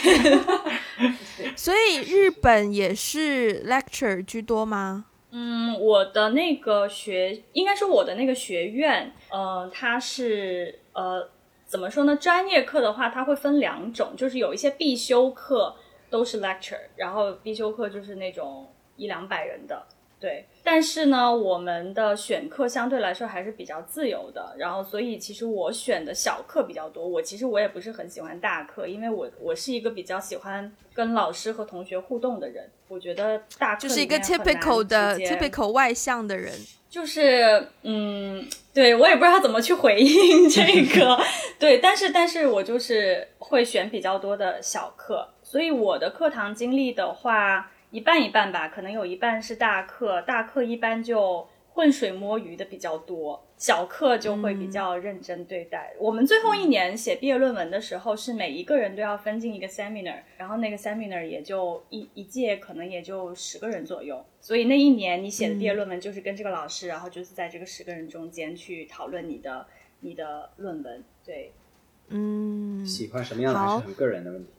所以日本也是 lecture 居多吗？嗯，我的那个学，应该是我的那个学院，呃，它是呃，怎么说呢？专业课的话，它会分两种，就是有一些必修课都是 lecture，然后必修课就是那种一两百人的，对。但是呢，我们的选课相对来说还是比较自由的，然后所以其实我选的小课比较多。我其实我也不是很喜欢大课，因为我我是一个比较喜欢跟老师和同学互动的人。我觉得大课就是一个 typical 的 typical 外向的人。就是嗯，对我也不知道怎么去回应 这个，对，但是但是我就是会选比较多的小课，所以我的课堂经历的话，一半一半吧，可能有一半是大课，大课一般就浑水摸鱼的比较多，小课就会比较认真对待。我们最后一年写毕业论文的时候，是每一个人都要分进一个 seminar，然后那个 seminar 也就一一届可能也就十个人左右，所以那一年你写的毕业论文就是跟这个老师，然后就是在这个十个人中间去讨论你的你的论文，对。嗯，喜欢什么样的还好是很个人的问题。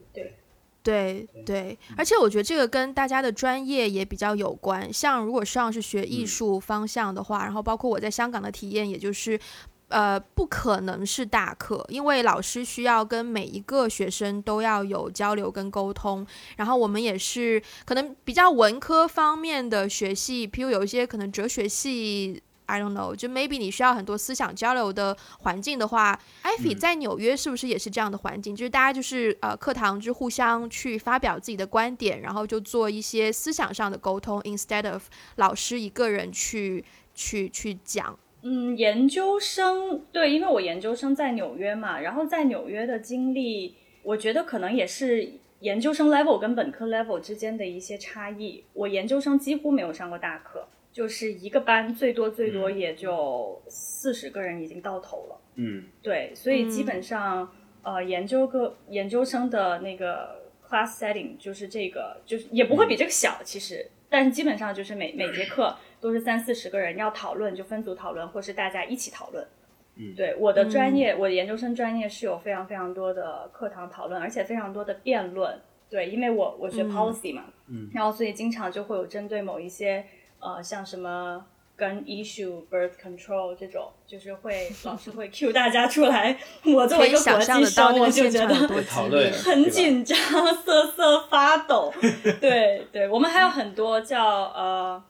对对对，而且我觉得这个跟大家的专业也比较有关。像如果上是学艺术方向的话，然后包括我在香港的体验，也就是。呃，不可能是大课，因为老师需要跟每一个学生都要有交流跟沟通。然后我们也是可能比较文科方面的学系，譬如有一些可能哲学系，I don't know，就 maybe 你需要很多思想交流的环境的话，艾菲在纽约是不是也是这样的环境？就是大家就是呃课堂就互相去发表自己的观点，然后就做一些思想上的沟通，instead of 老师一个人去去去讲。嗯，研究生对，因为我研究生在纽约嘛，然后在纽约的经历我觉得可能也是研究生 level 跟本科 level 之间的一些差异。我研究生几乎没有上过大课，就是一个班最多最多也就四十个人已经到头了。嗯。对，所以基本上、呃，研究个研究生的那个 class setting 就是这个，就是也不会比这个小，其实，但是基本上就是每每节课都是三四十个人要讨论，就分组讨论，或是大家一起讨论。嗯。对，我的专业，我的研究生专业是有非常非常多的课堂讨论，而且非常多的辩论。对，因为我我学 policy 嘛，嗯。然后所以经常就会有针对某一些呃，像什么 gun issue、birth control 这种，就是会老师会 cue 大家出来。我作为一个国际生，我就觉得。很紧张，瑟瑟发抖。对对，我们还有很多叫呃，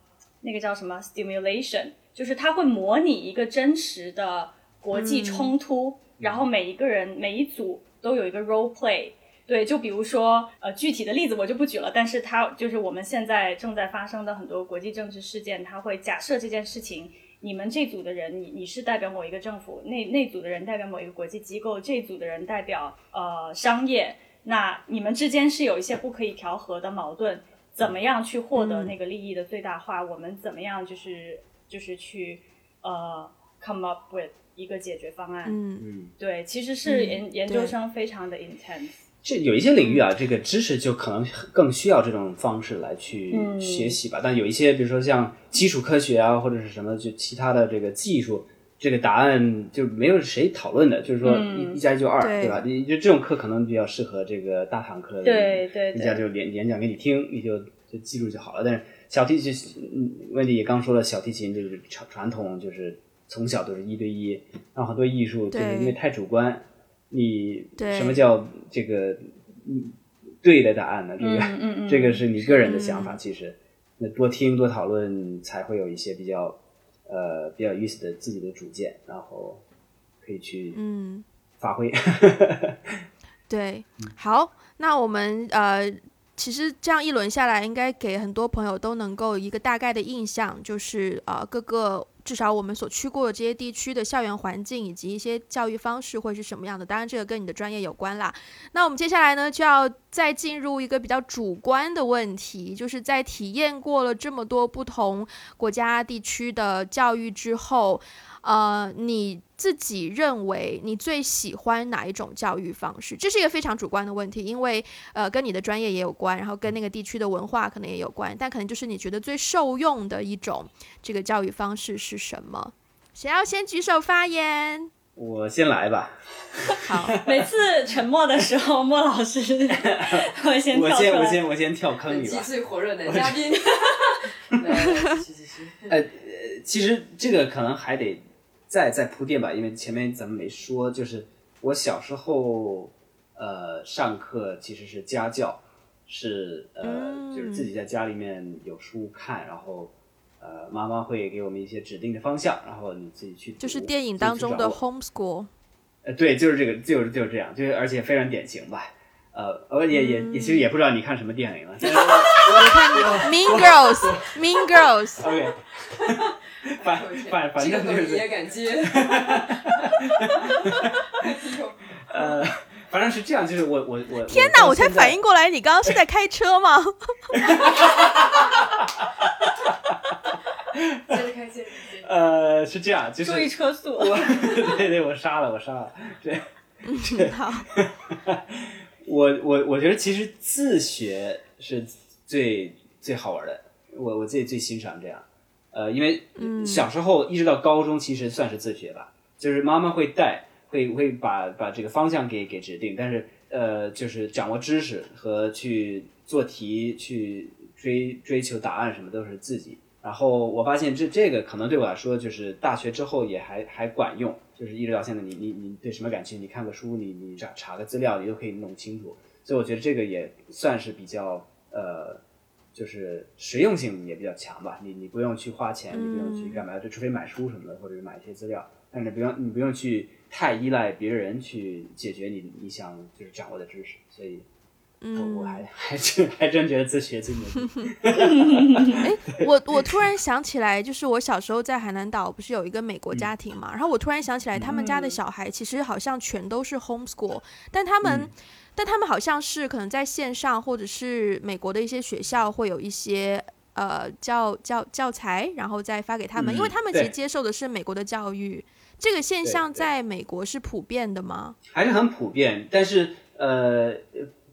那个叫什么 stimulation，就是它会模拟一个真实的国际冲突，然后每一个人每一组都有一个 role play。对，就比如说，呃，具体的例子我就不举了，但是它就是我们现在正在发生的很多国际政治事件，它会假设这件事情，你们这组的人，你你是代表某一个政府，那那组的人代表某一个国际机构，这组的人代表呃商业，那你们之间是有一些不可以调和的矛盾，怎么样去获得那个利益的最大化？我们怎么样就是就是去呃 come up with 一个解决方案？嗯嗯，对，其实是嗯研、研究生非常的 intense。这有一些领域啊，这个知识就可能更需要这种方式来去嗯学习吧。但有一些，比如说像基础科学啊，或者是什么就其他的这个技术，这个答案就没有谁讨论的，就是说嗯一一加一就二，对对吧？你就这种课可能比较适合这个大堂课的，对对对一下就演演讲给你听，你就就记住就好了。但是小提琴，嗯，温迪也刚说了，小提琴这个传传统就是从小都是一对一，然后很多艺术就是因为太主观，你对什么叫这个嗯对的答案呢？这个、嗯嗯嗯 这个是你个人的想法，嗯。其实。那多听多讨论才会有一些比较呃比较有意思的自己的主见，然后可以去嗯，发挥。对，好，那我们呃，其实这样一轮下来，应该给很多朋友都能够一个大概的印象，就是呃各个至少我们所去过的这些地区的校园环境以及一些教育方式会是什么样的。当然，这个跟你的专业有关啦。那我们接下来呢，就要再进入一个比较主观的问题，就是在体验过了这么多不同国家地区的教育之后，呃，你自己认为你最喜欢哪一种教育方式？这是一个非常主观的问题，因为呃，跟你的专业也有关，然后跟那个地区的文化可能也有关，但可能就是你觉得最受用的一种这个教育方式是什么？谁要先举手发言？我先来吧，好，每次沉默的时候，莫老师 会先我跳出来。先我先我先跳坑里吧。最火热的嘉宾。呃，其实这个可能还得再再铺垫吧，因为前面咱们没说，就是我小时候呃上课其实是家教，是呃、嗯就是自己在家里面有书看，然后呃妈妈会给我们一些指定的方向，然后你自己去就是电影当中的 homeschool。呃对，就是这个，就是就是这样，就是而且非常典型吧。呃，我也也也其实也不知道你看什么电影了，但是 看 Mean Girls，Mean Girls。OK，反反反正就是也敢接？呃，反正是这样，就是我我我天哪！我才反应。过来，你刚刚是在开车吗？接着开，接着开。呃，是这样，就是注意车速。我，对对，我杀了，我杀了。对，嗯好，我我我觉得其实自学是最最好玩的，我我自己最欣赏这样。呃，因为嗯小时候一直到高中，其实算是自学吧，就是妈妈会带，会会把把这个方向给给指定，但是呃，就是掌握知识和去做题、去追追求答案什么都是自己。然后我发现这这个可能对我来说，就是大学之后也还还管用，就是一直到现在你，你你对什么感兴趣，你看个书，你你查查个资料，你都可以弄清楚。所以我觉得这个也算是比较呃，就是实用性也比较强吧。你你不用去花钱，你不用去干嘛，就除非买书什么的，或者是买一些资料，但是不用你不用去太依赖别人去解决你你想就是掌握的知识。所以我我还 还真还真觉得自学最牛逼。我我我突然想起来，就是我小时候在海南岛不是有一个美国家庭嘛，然后我突然想起来，他们家的小孩其实好像全都是 homeschool，但他们。但他们好像是可能在线上，或者是美国的一些学校会有一些呃教教教材，然后再发给他们，因为他们其实接受的是美国的教育。这个现象在美国是普遍的吗？还是很普遍，但是呃，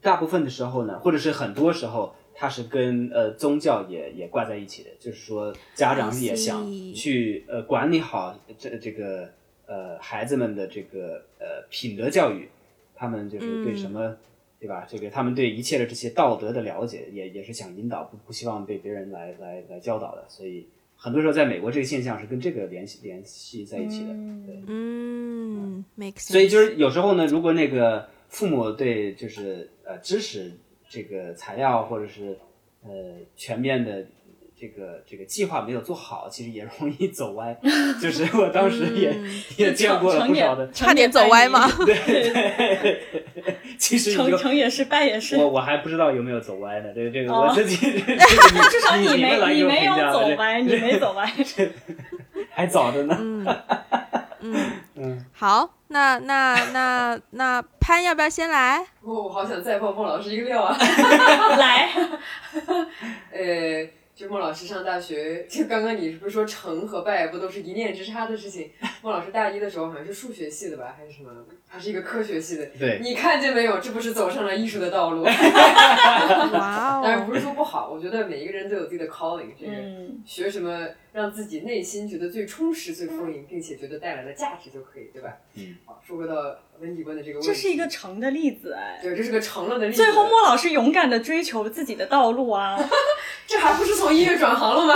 大部分的时候呢，或者是很多时候，它是跟呃宗教也也挂在一起的，就是说家长也想去呃管理好这这个呃孩子们的这个呃品德教育。他们就是对什么，对吧？这个他们对一切的这些道德的了解，也也是想引导，不不希望被别人来来来教导的。所以很多时候，在美国这个现象是跟这个联系联系在一起的。对，嗯，make sense。所以就是有时候呢，如果那个父母对就是呃知识这个材料或者是呃全面的。这个这个计划没有做好，其实也容易走歪。就是我当时也也见过了不少的，差点走歪吗？对对。其实成成也是败也是。我我还不知道有没有走歪呢。这个这个我自己。至少你没你没有走歪，你没走歪。还早着呢。嗯嗯。好，那那那那潘要不要先来？哦我好想再爆孟老师一个料啊！来。呃。就孟老师上大学，就刚刚你不是说成和败不都是一念之差的事情？孟老师大一的时候好像是数学系的吧，还是什么？还是一个科学系的。对。你看见没有？这不是走上了艺术的道路。哇哦！但是不是说不好？我觉得每一个人都有自己的 calling，这个学什么让自己内心觉得最充实、最丰盈，并且觉得带来的价值就可以，对吧？嗯。好，说回到温迪观的这个问题。这是一个成的例子哎。对，这是个成了的例子。最后，莫老师勇敢的追求自己的道路啊。这还不是从音乐转行了吗？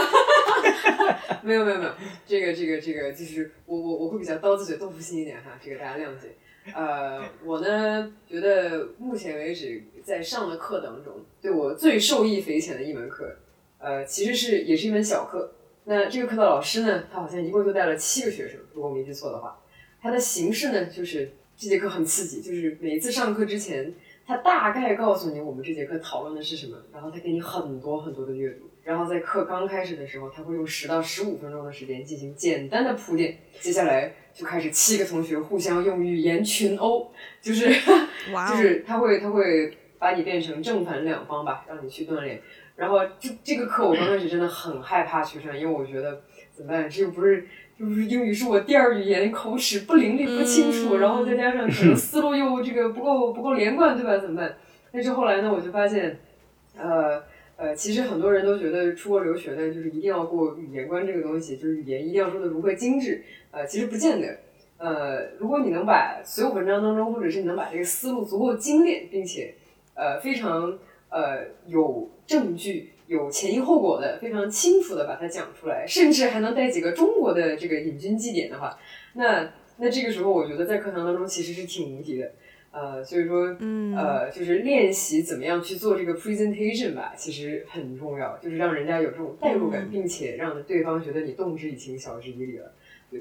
没有没有没有，这个这个这个就是我我我会比较刀子嘴豆腐心一点哈，这个大家谅解。呃，我呢觉得目前为止在上的课当中，对我最受益匪浅的一门课，呃，其实是也是一门小课。那这个课的老师呢，他好像一共就带了七个学生，如果我没记错的话。他的形式呢，就是这节课很刺激，就是每一次上课之前。他大概告诉你我们这节课讨论的是什么，然后他给你很多很多的阅读，然后在课刚开始的时候，他会用十到十五分钟的时间进行简单的铺垫，接下来就开始七个同学互相用语言群殴，就是，就是他会他会把你变成正反两方吧，让你去锻炼。然后这这个课我刚开始真的很害怕去上，因为我觉得怎么办？这又不是。就是英语是我第二语言，口齿不伶俐不清楚，然后再加上可能思路又这个不够不够连贯，对吧？怎么办？但是后来呢，我就发现，呃呃，其实很多人都觉得出国留学呢，就是一定要过语言关这个东西，就是语言一定要说的如何精致。呃，其实不见得。呃，如果你能把所有文章当中，或者是你能把这个思路足够精炼，并且呃非常呃有证据。有前因后果的，非常清楚的把它讲出来，甚至还能带几个中国的这个引经据典的话，那那这个时候我觉得在课堂当中其实是挺无敌的，呃，所以说，呃，就是练习怎么样去做这个 presentation 吧，其实很重要，就是让人家有这种代入感，并且让对方觉得你动之以情，晓之以理了。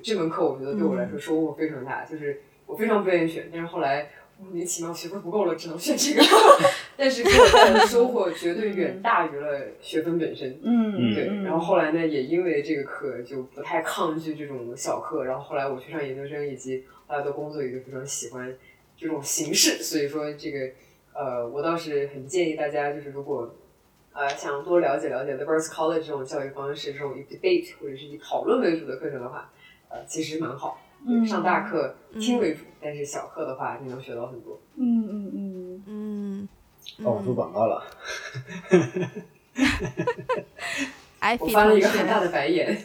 这门课我觉得对我来说收获非常大，就是我非常不愿意选，但是后来。莫名其妙学分不够了，只能选这个。但是给我带来的收获绝对远大于了学分本身。嗯，对。然后后来呢，也因为这个课就不太抗拒这种小课。然后后来我去上研究生，以及后来的工作，也就非常喜欢这种形式。所以说，这个呃，我倒是很建议大家，就是如果呃想多了解了解 The Birth College 这种教育方式，这种以 debate 或者是以讨论为主的课程的话，呃，其实蛮好。上大课听为主，但是小课的话，你能学到很多。嗯嗯嗯嗯。哦我做广告了。我翻了一个很大的白眼。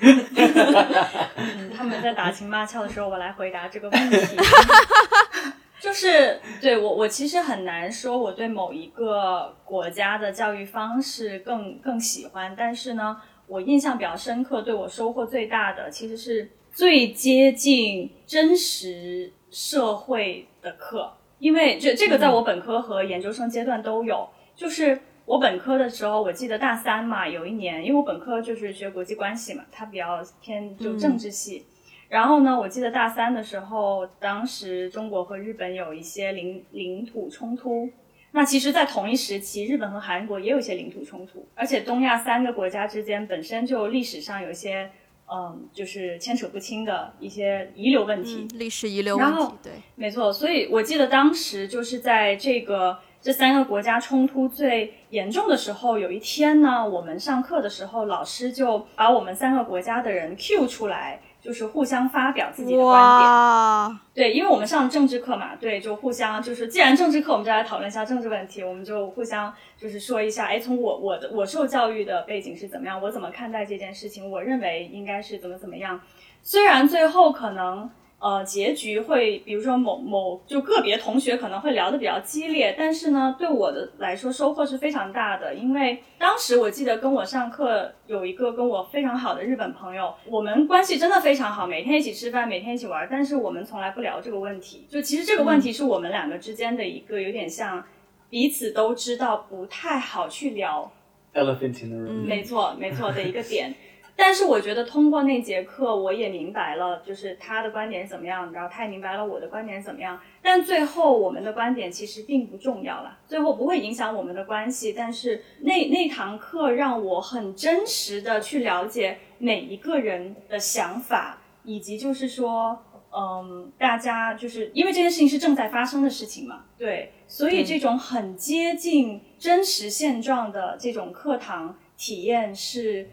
嗯，他们在打情骂俏的时候，我来回答这个问题。就是对我，我其实很难说我对某一个国家的教育方式更更喜欢，但是呢，我印象比较深刻，对我收获最大的其实是。最接近真实社会的课，因为这这个在我本科和研究生阶段都有。就是我本科的时候，我记得大三嘛，有一年，因为我本科就是学国际关系嘛，它比较偏就政治系。然后呢，我记得大三的时候，当时中国和日本有一些领领土冲突，那其实，在同一时期，日本和韩国也有一些领土冲突，而且东亚三个国家之间本身就历史上有一些，嗯，就是牵扯不清的一些遗留问题。历史遗留然后问题，对，没错，所以我记得当时就是在这个这三个国家冲突最严重的时候，有一天呢，我们上课的时候，老师就把我们三个国家的人 Q 出来，就是互相发表自己的观点。哇，对，因为我们上政治课嘛，对，就互相就是，既然政治课，我们就来讨论一下政治问题，我们就互相就是说一下，哎，从我我的我受教育的背景是怎么样，我怎么看待这件事情，我认为应该是怎么怎么样。虽然最后可能呃结局会，比如说某某就个别同学可能会聊得比较激烈，但是呢，对我的来说收获是非常大的，因为当时我记得跟我上课有一个跟我非常好的日本朋友，我们关系真的非常好，每天一起吃饭，每天一起玩，但是我们从来不聊这个问题。就其实这个问题是我们两个之间的一个有点像彼此都知道不太好去聊，Elephant in the room，、没错，没错的一个点。但是我觉得通过那节课，我也明白了，就是他的观点怎么样，然后他也明白了我的观点怎么样。但最后我们的观点其实并不重要了，最后不会影响我们的关系。但是那那堂课让我很真实的去了解每一个人的想法，以及就是说，嗯，大家就是因为这件事情是正在发生的事情嘛，对，所以这种很接近真实现状的这种课堂体验是，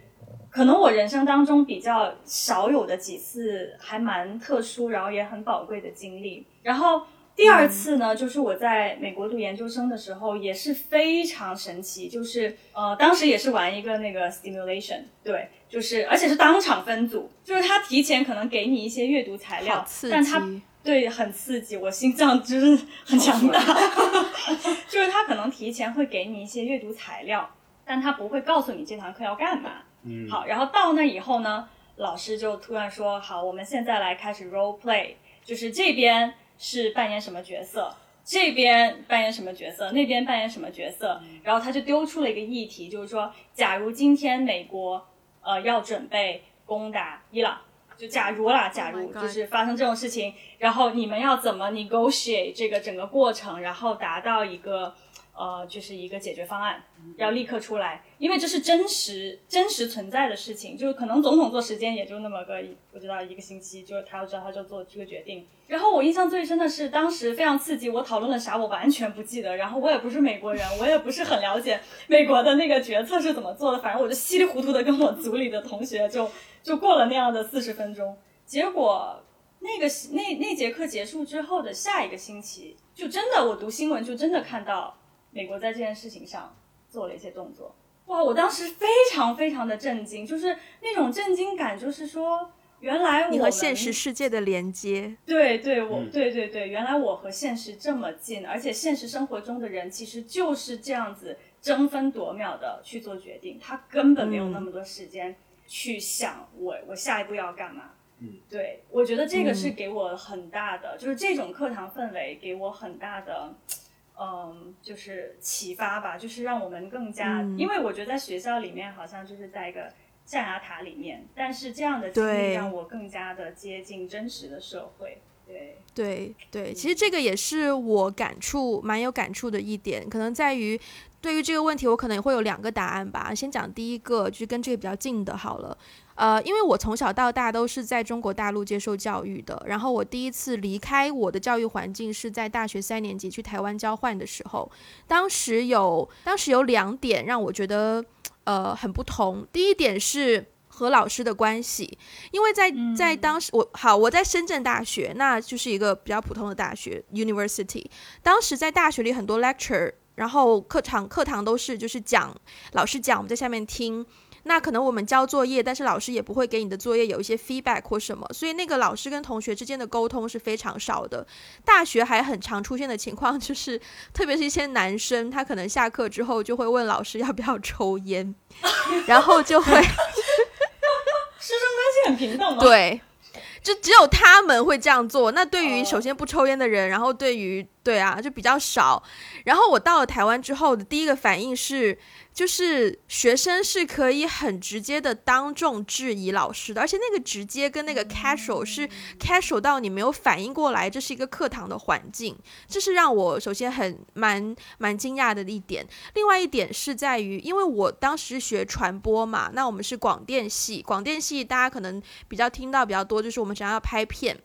可能我人生当中比较少有的几次，还蛮特殊，然后也很宝贵的经历。然后第二次呢，就是我在美国读研究生的时候，也是非常神奇，就是呃，当时也是玩一个那个 stimulation，对，就是而且是当场分组，就是他提前可能给你一些阅读材料但他，对，很刺激，我心脏就是很强大。就是他可能提前会给你一些阅读材料，但他不会告诉你这堂课要干嘛。嗯，好，然后到那以后呢，老师就突然说：“好，我们现在来开始 role play，就是这边是扮演什么角色，这边扮演什么角色，那边扮演什么角色。”然后他就丢出了一个议题，就是说，假如今天美国呃要准备攻打伊朗。就假如啦，假 Oh 如就是发生这种事情，然后你们要怎么 negotiate 这个整个过程，然后达到一个呃，就是一个解决方案，要立刻出来，因为这是真实真实存在的事情，就是可能总统做时间也就那么个不知道一个星期，就是他要知道他就做这个决定。然后我印象最深的是当时非常刺激，我讨论了啥我完全不记得，然后我也不是美国人，我也不是很了解美国的那个决策是怎么做的，反正我就稀里糊涂的跟我组里的同学就就过了那样的四十分钟，结果。那个那那节课结束之后的下一个星期，就真的我读新闻就真的看到美国在这件事情上做了一些动作。哇，我当时非常非常的震惊，就是那种震惊感，就是说原来我你和现实世界的连接，对对，我、嗯对对对，原来我和现实这么近，而且现实生活中的人其实就是这样子争分夺秒的去做决定，他根本没有那么多时间去想我我下一步要干嘛。嗯，对，我觉得这个是嗯给我很大的，就是这种课堂氛围给我很大的。嗯，就是启发吧，就是让我们更加，嗯因为我觉得在学校里面好像就是在一个象牙塔里面，但是这样的经历让我更加的接近真实的社会。对，对对，其实这个也是我感触蛮有感触的一点，可能在于对于这个问题，我可能也会有两个答案吧。先讲第一个，就是跟这个比较近的好了。呃，因为我从小到大都是在中国大陆接受教育的，然后我第一次离开我的教育环境是在大学三年级去台湾交换的时候，当时有当时有两点让我觉得呃很不同。第一点是和老师的关系，因为在在当时我好我在深圳大学，那就是一个比较普通的大学 university。当时在大学里很多 lecture，然后课堂课堂都是就是讲老师讲，我们在下面听。那可能我们交作业，但是老师也不会给你的作业有一些 feedback 或什么，所以那个老师跟同学之间的沟通是非常少的。大学还很常出现的情况 就是，特别是一些男生，他可能下课之后就会问老师要不要抽烟，然后就会 师生关系很平等吗？，对，就只有他们会这样做。那对于哦首先不抽烟的人，然后对于对啊，就比较少。然后我到了台湾之后的第一个反应是，就是学生是可以很直接的当众质疑老师的，而且那个直接跟那个 casual 是 casual 到你没有反应过来，这是一个课堂的环境，这是让我首先很蛮蛮惊讶的一点。另外一点是在于，因为我当时学传播嘛，那我们是广电系，广电系大家可能比较听到比较多，就是我们想要拍片。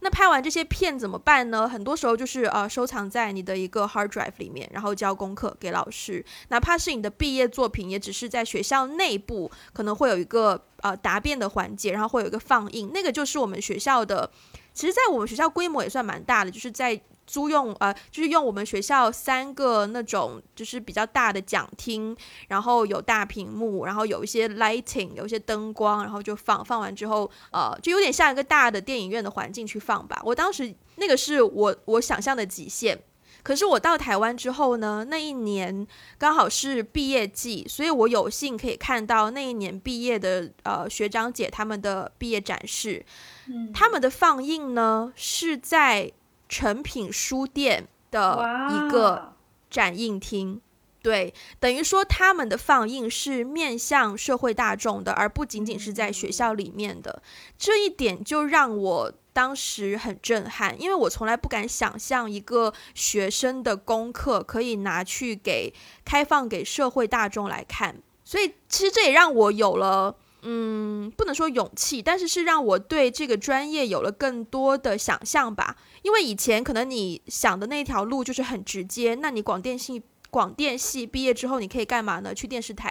那拍完这些片怎么办呢？很多时候就是呃收藏在你的一个 hard drive 里面，然后交功课给老师。哪怕是你的毕业作品，也只是在学校内部可能会有一个呃答辩的环节，然后会有一个放映。那个就是我们学校的，其实在我们学校规模也算蛮大的，就是在。租用呃，就是用我们学校三个那种就是比较大的讲厅，然后有大屏幕，然后有一些 lighting，有一些灯光，然后就放放完之后，呃，就有点像一个大的电影院的环境去放吧。我当时那个是我我想象的极限。可是我到台湾之后呢，那一年刚好是毕业季，所以我有幸可以看到那一年毕业的呃学长姐他们的毕业展示，他们的放映呢是在。成品书店的一个展映厅，对，等于说他们的放映是面向社会大众的，而不仅仅是在学校里面的。这一点就让我当时很震撼，因为我从来不敢想象一个学生的功课可以拿去给开放给社会大众来看。所以，其实这也让我有了。嗯，不能说勇气，但是是让我对这个专业有了更多的想象吧。因为以前可能你想的那条路就是很直接，那你广电系广电系毕业之后，你可以干嘛呢？去电视台。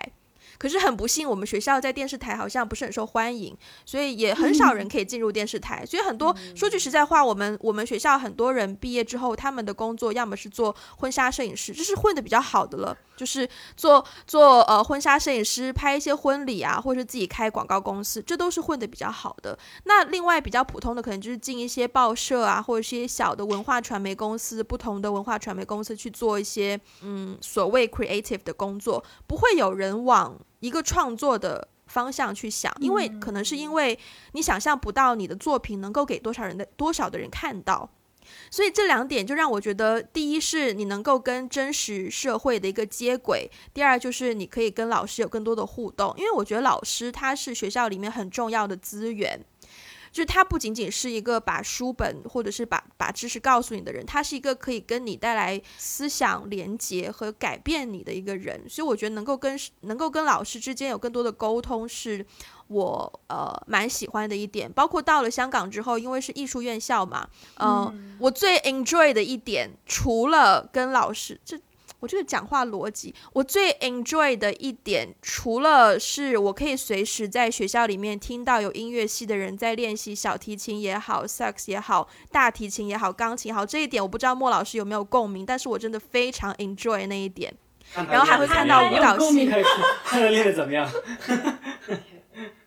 可是很不幸，我们学校在电视台好像不是很受欢迎，所以也很少人可以进入电视台。所以很多说句实在话，我们我们学校很多人毕业之后，他们的工作要么是做婚纱摄影师，这是混的比较好的了。就是做做呃婚纱摄影师，拍一些婚礼啊，或者是自己开广告公司，这都是混的比较好的。那另外比较普通的，可能就是进一些报社啊，或者是一些小的文化传媒公司，不同的文化传媒公司去做一些嗯所谓 creative 的工作，不会有人往一个创作的方向去想，因为可能是因为你想象不到你的作品能够给多少人的多少的人看到。所以这两点就让我觉得，第一是你能够跟真实社会的一个接轨，第二就是你可以跟老师有更多的互动，因为我觉得老师他是学校里面很重要的资源。就是他不仅仅是一个把书本或者是把把知识告诉你的人，他是一个可以跟你带来思想连接和改变你的一个人。所以我觉得能够跟能够跟老师之间有更多的沟通，是我呃蛮喜欢的一点。包括到了香港之后，因为是艺术院校嘛，嗯，我最 enjoy 的一点，除了跟老师这。我这个讲话逻辑，我最 enjoy 的一点，除了是我可以随时在学校里面听到有音乐系的人在练习小提琴也好，sax 也好，大提琴也好，钢琴也好，这一点我不知道莫老师有没有共鸣，但是我真的非常 enjoy 那一点。然后还会看到舞蹈系，看他练的怎么样。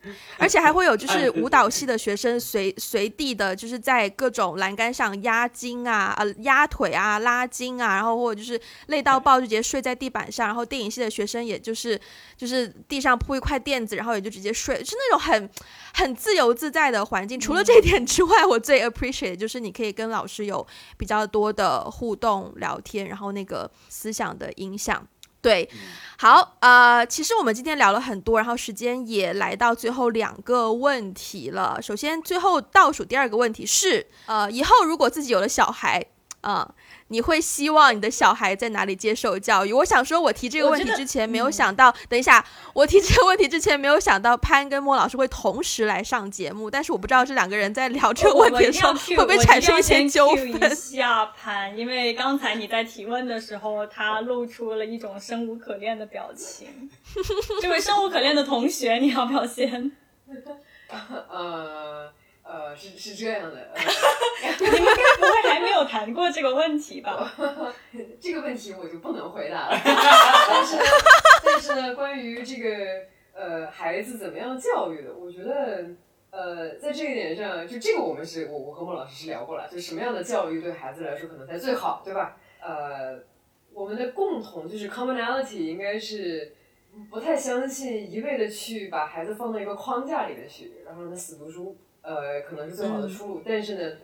而且还会有就是舞蹈系的学生随 随地的，就是在各种栏杆上压筋啊，呃压腿啊，拉筋啊，然后或者就是累到爆就直接睡在地板上，然后电影系的学生也就是就是地上铺一块垫子，然后也就直接睡，是那种很很自由自在的环境。除了这一点之外，我最 appreciate 就是你可以跟老师有比较多的互动聊天，然后那个思想的影响。对，好，呃，其实我们今天聊了很多，然后时间也来到最后两个问题了。首先，最后倒数第二个问题是，呃，以后如果自己有了小孩，啊。你会希望你的小孩在哪里接受教育？我想说，我提这个问题之前没有想到，等一下，我提这个问题之前没有想到潘跟莫老师会同时来上节目，但是我不知道这两个人在聊这个问题的时候会不会产生一些纠纷。下潘，因为刚才你在提问的时候，他露出了一种生无可恋的表情。这位生无可恋的同学，你要不要先？呃。呃，是是这样的，你们该不会还没有谈过这个问题吧？这个问题我就不能回答了。但是，但是呢，关于这个呃孩子怎么样教育的，我觉得呃在这一点上，就这个我们是我我和莫老师是聊过了，就什么样的教育对孩子来说可能才最好，对吧？呃，我们的共同就是 commonality 应该是不太相信一味的去把孩子放到一个框架里面去，然后让他死读书。呃，可能是最好的出路，但是呢，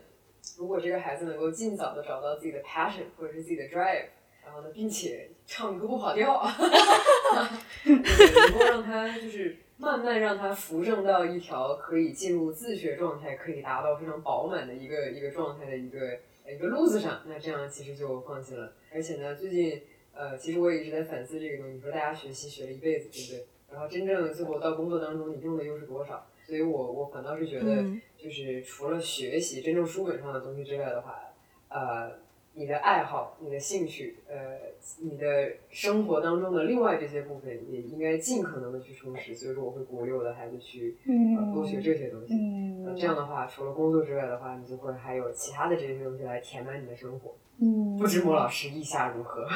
如果这个孩子能够尽早的找到自己的 passion 或者是自己的 drive，然后呢，并且唱歌不跑调，能够让他就是慢慢让他扶正到一条可以进入自学状态，可以达到非常饱满的一个一个状态的一个一个路子上，那这样其实就放心了。而且呢，最近呃，其实我也一直在反思这个东西，你说大家学习学了一辈子，对不对？然后真正最后到工作当中，你用的又是多少？所以我我反倒是觉得，嗯就是除了学习真正书本上的东西之外的话，呃，你的爱好、你的兴趣，呃，你的生活当中的另外这些部分，也应该尽可能的去充实。所以说，我会鼓励我的孩子去呃多学这些东西。呃嗯这样的话，除了工作之外的话，你就会还有其他的这些东西来填满你的生活。嗯不知莫老师意下如何？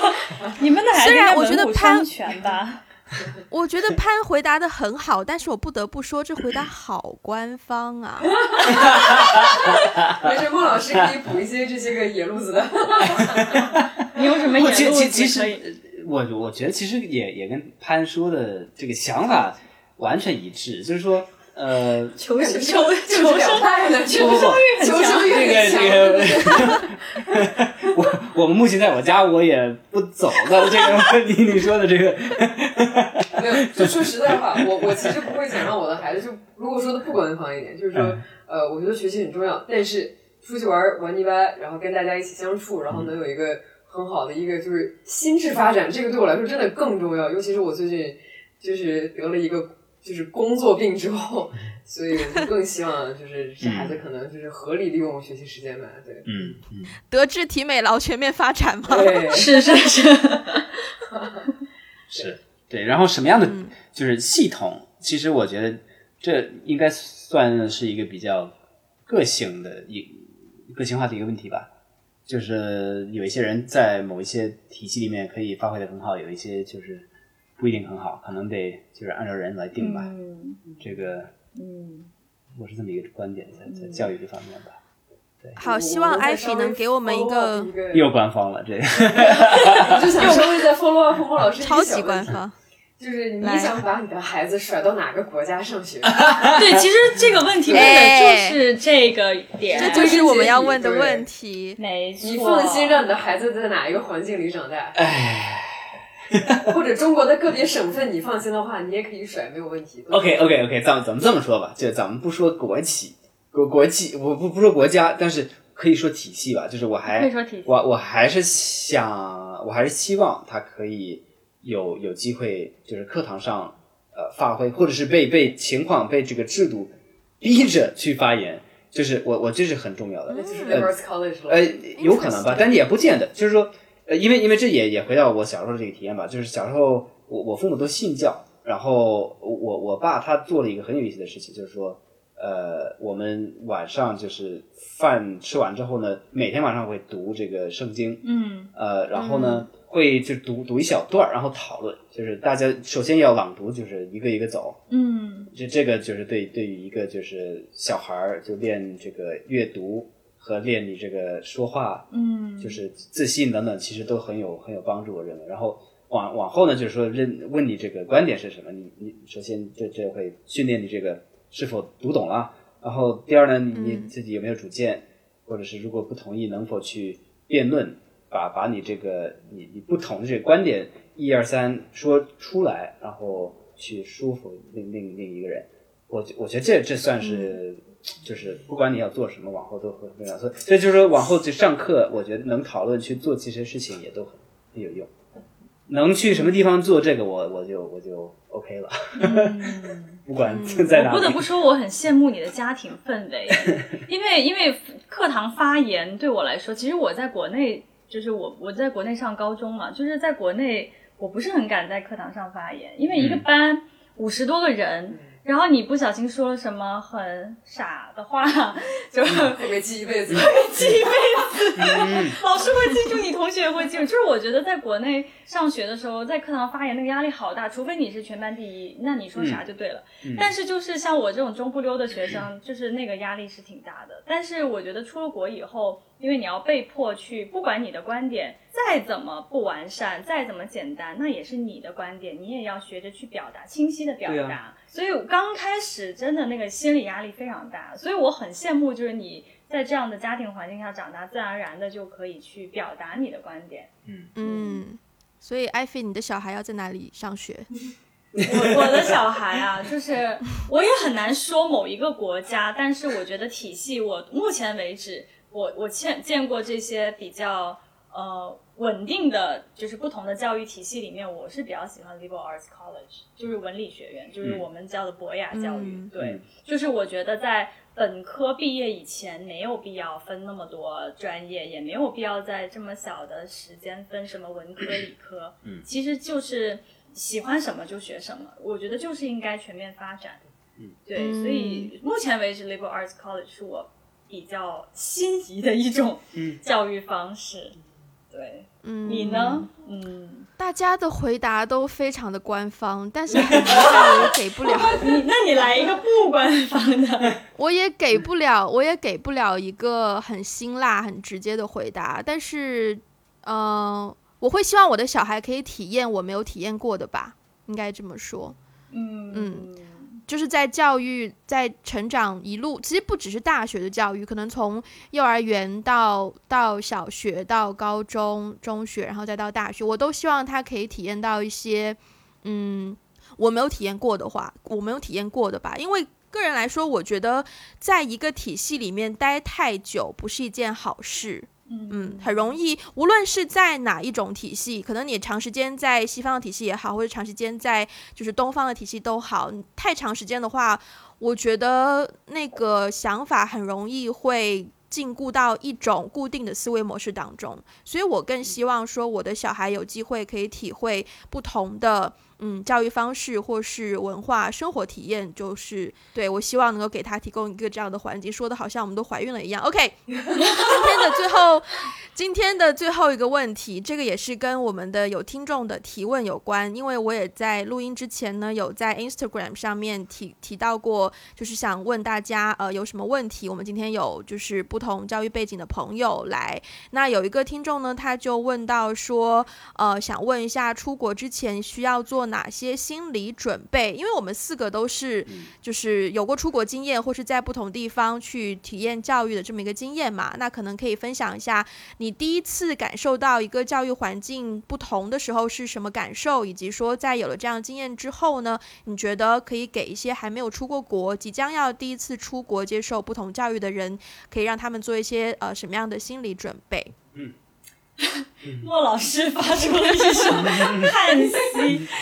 你们的孩子虽然应该我觉得文武潘双全吧？我觉得潘回答的很好，但是我不得不说，这回答好官方啊！没事，莫老师可以补一些这些个野路子的。你有什么，野路子其？实我我觉得其实也也跟潘说的这个想法完全一致，就是说呃。求求就是求生欲，求生欲求生欲这个这个，我我们目前在我家，我也不走到这个问题你说的这个，没有，就说实在话，我我其实不会想让我的孩子，就如果说的不官方一点，就是说，嗯。呃，我觉得学习很重要，但是出去玩玩泥巴，然后跟大家一起相处，然后能有一个很好的一个就是心智发展，这个对我来说真的更重要。尤其是我最近就是得了一个就是工作病之后，所以更希望就是 这孩子可能就是合理利用学习时间吧。对，嗯嗯，德智体美劳全面发展嘛。对，是 是是，是对。然后什么样的嗯就是系统？其实我觉得这应该算是一个比较个性的一个性化的一个问题吧。就是有一些人在某一些体系里面可以发挥的很好，有一些就是不一定很好，可能得就是按照人来定吧。嗯这个嗯，我是这么一个观点，在在教育这方面吧。对好，希望艾比能给我们一个，又官方了，这个 我就想稍微再 follow up 莫老师超级官方。就是你来想把你的孩子甩到哪个国家上学？对，其实这个问题问的就是这个点，这就是我们要问的问题。没错。你放心让你的孩子在哪一个环境里长大？唉。或者中国的个别省份，你放心的话，你也可以甩，没有问题。OK OK OK，咱们咱们这么说吧，就咱们不说国企，国国企，我不不说国家，但是可以说体系吧。就是我还可以说体系我我还是想，我还是希望他可以有有机会，就是课堂上呃发挥，或者是被被情况被这个制度逼着去发言，就是我我这是很重要的。那就是呃 Liberals College 了。呃，有可能吧，但也不见得。就是说，呃，因为因为这也也回到我小时候这个体验吧，就是小时候我我父母都信教，然后我我爸他做了一个很有意思的事情，就是说，呃，我们晚上就是饭吃完之后呢，每天晚上会读这个圣经，嗯呃，然后呢、会就读读一小段儿，然后讨论，就是大家首先要朗读，就是一个一个走，嗯。这这个就是对对于一个就是小孩儿就练这个阅读和练你这个说话，嗯，就是自信等等，其实都很有很有帮助，我认为。然后往往后呢，就是说认问你这个观点是什么，你你首先这这会训练你这个是否读懂了，然后第二呢，你自己有没有主见，或者是如果不同意，能否去辩论，把把你这个你你不同的这个观点一二三说出来，然后去说服另另另一个人。我觉我觉得这这算是。就是不管你要做什么，往后都会重要。所以，所以就是说，往后去上课，我觉得能讨论去做这些事情也都很很有用。能去什么地方做这个，我我就我就 OK 了，嗯 不管在哪里。我不得不说，我很羡慕你的家庭氛围，因为因为课堂发言对我来说，其实我在国内就是我我在国内上高中嘛，就是在国内我不是很敢在课堂上发言，因为一个嗯班五十多个人。然后你不小心说了什么很傻的话，就会被记一辈子。会被记一辈子，嗯 老师会记住你，同学也会记住。就是我觉得在国内上学的时候，在课堂发言那个压力好大，除非你是全班第一，那你说啥就对了。嗯但是就是像我这种中不溜的学生，就是那个压力是挺大的。但是我觉得出了国以后，因为你要被迫去，不管你的观点再怎么不完善，再怎么简单，那也是你的观点，你也要学着去表达，清晰的表达。啊所以刚开始真的那个心理压力非常大，所以我很羡慕，就是你在这样的家庭环境下长大，自然而然的就可以去表达你的观点。嗯，所以艾菲，你的小孩要在哪里上学？我我的小孩啊，就是我也很难说某一个国家，但是我觉得体系，我目前为止，我我见见过这些比较呃稳定的，就是不同的教育体系里面，我是比较喜欢 liberal arts college，就是文理学院，就是我们叫的博雅教育。嗯对嗯，就是我觉得在本科毕业以前，没有必要分那么多专业，也没有必要在这么小的时间分什么文科、理科。嗯其实就是喜欢什么就学什么，我觉得就是应该全面发展。嗯，对，嗯所以目前为止，liberal arts college 是我比较心仪的一种嗯教育方式。对，嗯，你呢？嗯，大家的回答都非常的官方，但是 我也给不了，你那你来一个不官方的。我也给不了，我也给不了一个很辛辣、很直接的回答。但是，嗯、我会希望我的小孩可以体验我没有体验过的吧，应该这么说。嗯嗯就是在教育、在成长一路，其实不只是大学的教育，可能从幼儿园到到小学到高中、中学，然后再到大学，我都希望他可以体验到一些，嗯，我没有体验过的话，我没有体验过的吧。因为个人来说，我觉得在一个体系里面待太久不是一件好事。嗯，很容易，无论是在哪一种体系，可能你长时间在西方的体系也好，或者长时间在就是东方的体系都好，太长时间的话，我觉得那个想法很容易会禁锢到一种固定的思维模式当中。所以我更希望说，我的小孩有机会可以体会不同的嗯教育方式或是文化生活体验，就是对我希望能够给他提供一个这样的环境。说的好像我们都怀孕了一样。OK，今天的最后，今天的最后一个问题，这个也是跟我们的有听众的提问有关，因为我也在录音之前呢，有在 Instagram 上面提提到过，就是想问大家，呃，有什么问题？我们今天有就是不同教育背景的朋友来，那有一个听众呢，他就问到说，呃，想问一下出国之前需要做哪些心理准备？因为我们四个都是就是有过出国经验，或是在不同地方去体验教育的这么一个经验嘛，那可能可以分享一下你第一次感受到一个教育环境不同的时候是什么感受，以及说在有了这样的经验之后呢，你觉得可以给一些还没有出过国、即将要第一次出国接受不同教育的人，可以让他们做一些呃什么样的心理准备？莫老师发出了一声叹息。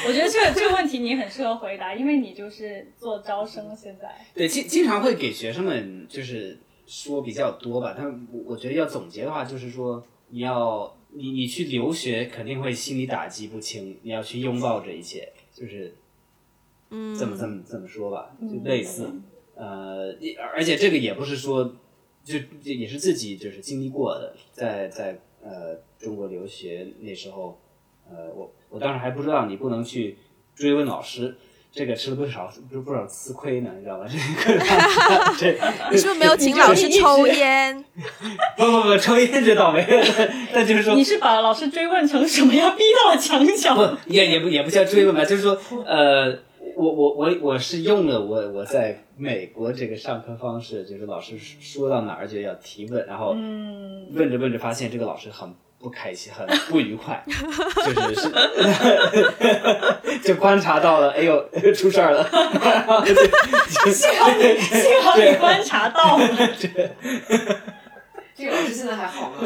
我觉得这个这个问题你很适合回答，因为你就是做招生现在。对，经经常会给学生们就是说比较多吧，但我我觉得要总结的话，就是说你要你你去留学肯定会心理打击不轻，你要去拥抱这一切，就是嗯，怎么怎么怎么说吧，就类似，呃，而且这个也不是说就就也是自己就是经历过的，在在呃中国留学那时候，呃，我我当时还不知道你不能去追问老师。这个吃了不少不不少吃亏呢，你知道吧？这个 这你是不是没有请老师抽烟？不不不，抽烟这倒没有，但就是说 你是把老师追问成什么样，逼到了墙角？不也也不也不叫追问吧，就是说，呃，我我我我是用了我我在美国这个上课方式，就是老师说到哪儿就要提问，然后嗯，问着问着发现这个老师很不开心，很不愉快，就是是 就观察到了，哎呦出事儿了，幸好你幸好你观察到了。这个老师现在还好吗？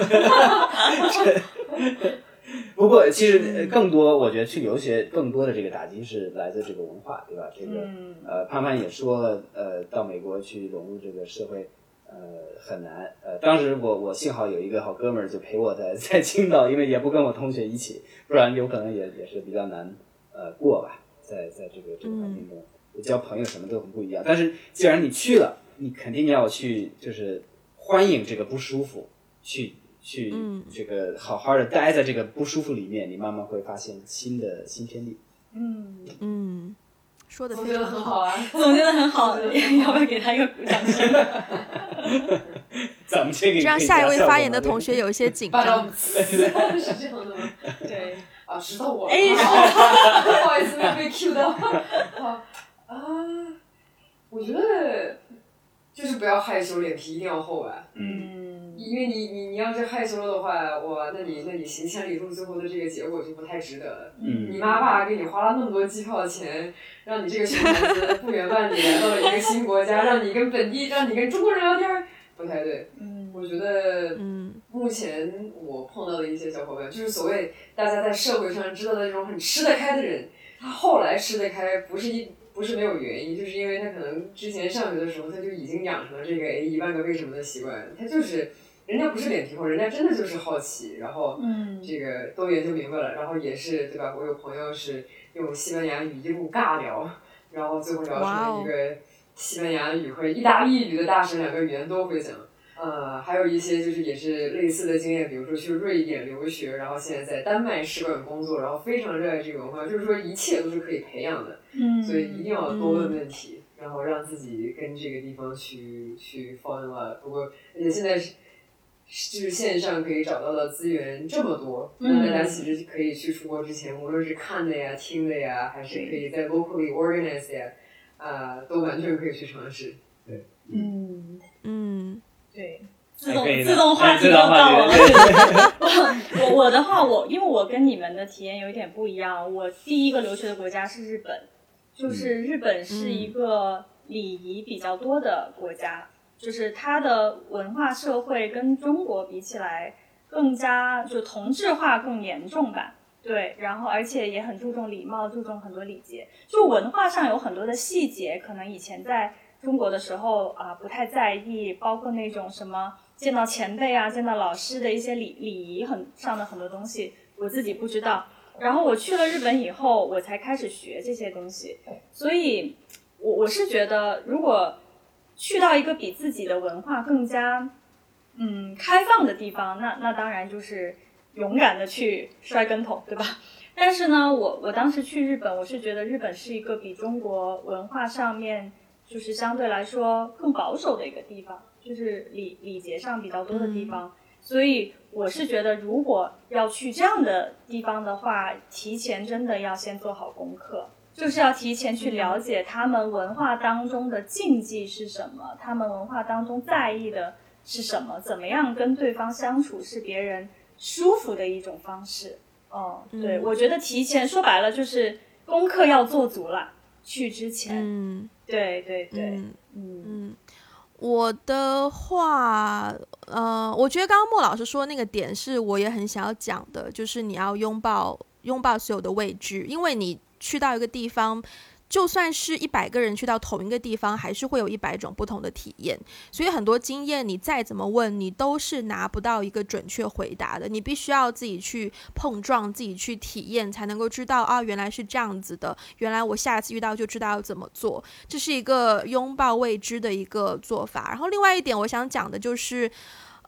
不过，其实呃更多，我觉得去留学更多的这个打击是来自这个文化，对吧？这个、嗯呃，潘潘也说了，呃，到美国去融入这个社会，呃，很难。呃，当时我我幸好有一个好哥们儿就陪我在在青岛，因为也不跟我同学一起，不然有可能也也是比较难呃过吧，在在这个这个环境中，交朋友什么都很不一样。但是既然你去了，你肯定要去就是欢迎这个不舒服，去去嗯这个好好的待在这个不舒服里面，你慢慢会发现新的新天地。嗯，嗯，说的非常的很好啊。总结的很好，要不要给他一个鼓掌声？咱咱们这个这样下一位发言的同学有一些紧张。是这样的吗？对，啊，知道我了。哎 不好意思，没有被 Q 到。啊啊，我觉得就是不要害羞，脸皮一定要厚吧。嗯，因为你你你要是害羞了的话，哇，那你那你行千里路最后的这个结果就不太值得了。嗯你妈爸给你花了那么多机票钱，让你这个穷孩子不远万里来到了一个新国家，让你跟本地，让你跟中国人聊天儿，不太对。嗯，我觉得，嗯目前我碰到的一些小伙伴，就是所谓大家在社会上知道的那种很吃得开的人，他后来吃得开，不是一不是没有原因，就是因为他可能之前上学的时候他就已经养成了这个哎一万个为什么的习惯，他就是人家不是脸皮厚，人家真的就是好奇，然后嗯这个都研究明白了，然后也是对吧？我有朋友是用西班牙语一路尬聊，然后最后聊成了一个西班牙语和意大利语的大神，两个语言都会讲。呃，还有一些就是也是类似的经验，比如说去瑞典留学，然后现在在丹麦使馆工作，然后非常热爱这个文化，就是说一切都是可以培养的，嗯，所以一定要多问问题，然后让自己跟这个地方去去 fall in love。不过，而且现在是就是线上可以找到的资源这么多，嗯那大家其实可以去出国之前，无论是看的呀、听的呀，还是可以在 locally organize 呀，啊、都完全可以去尝试。对嗯，嗯对。自动自动话题哎自动又到 我话题了。我我的话，我因为我跟你们的体验有一点不一样。我第一个留学的国家是日本，就是日本是一个礼仪比较多的国家，就是它的文化社会跟中国比起来更加就同质化更严重吧。对，然后而且也很注重礼貌，注重很多礼节，就文化上有很多的细节，可能以前在中国的时候啊、不太在意，包括那种什么见到前辈啊、见到老师的一些礼礼仪很上的很多东西，我自己不知道。然后我去了日本以后，我才开始学这些东西，所以我我是觉得，如果去到一个比自己的文化更加嗯开放的地方，那那当然就是勇敢的去摔跟头，对吧？但是呢，我我当时去日本，我是觉得日本是一个比中国文化上面就是相对来说更保守的一个地方，就是礼礼节上比较多的地方。所以我是觉得，如果要去这样的地方的话，提前真的要先做好功课，就是要提前去了解他们文化当中的禁忌是什么，他们文化当中在意的是什么，怎么样跟对方相处是别人舒服的一种方式。哦，对，嗯。我觉得提前说白了就是功课要做足了，去之前，嗯。对对对，嗯。嗯。嗯，我的话，呃，我觉得刚刚莫老师说那个点是我也很想要讲的，就是你要拥抱拥抱所有的畏惧，因为你去到一个地方。就算是一百个人去到同一个地方，还是会有一百种不同的体验。所以很多经验，你再怎么问，你都是拿不到一个准确回答的。你必须要自己去碰撞，自己去体验，才能够知道啊，原来是这样子的。原来我下次遇到就知道要怎么做。这是一个拥抱未知的一个做法。然后另外一点，我想讲的就是，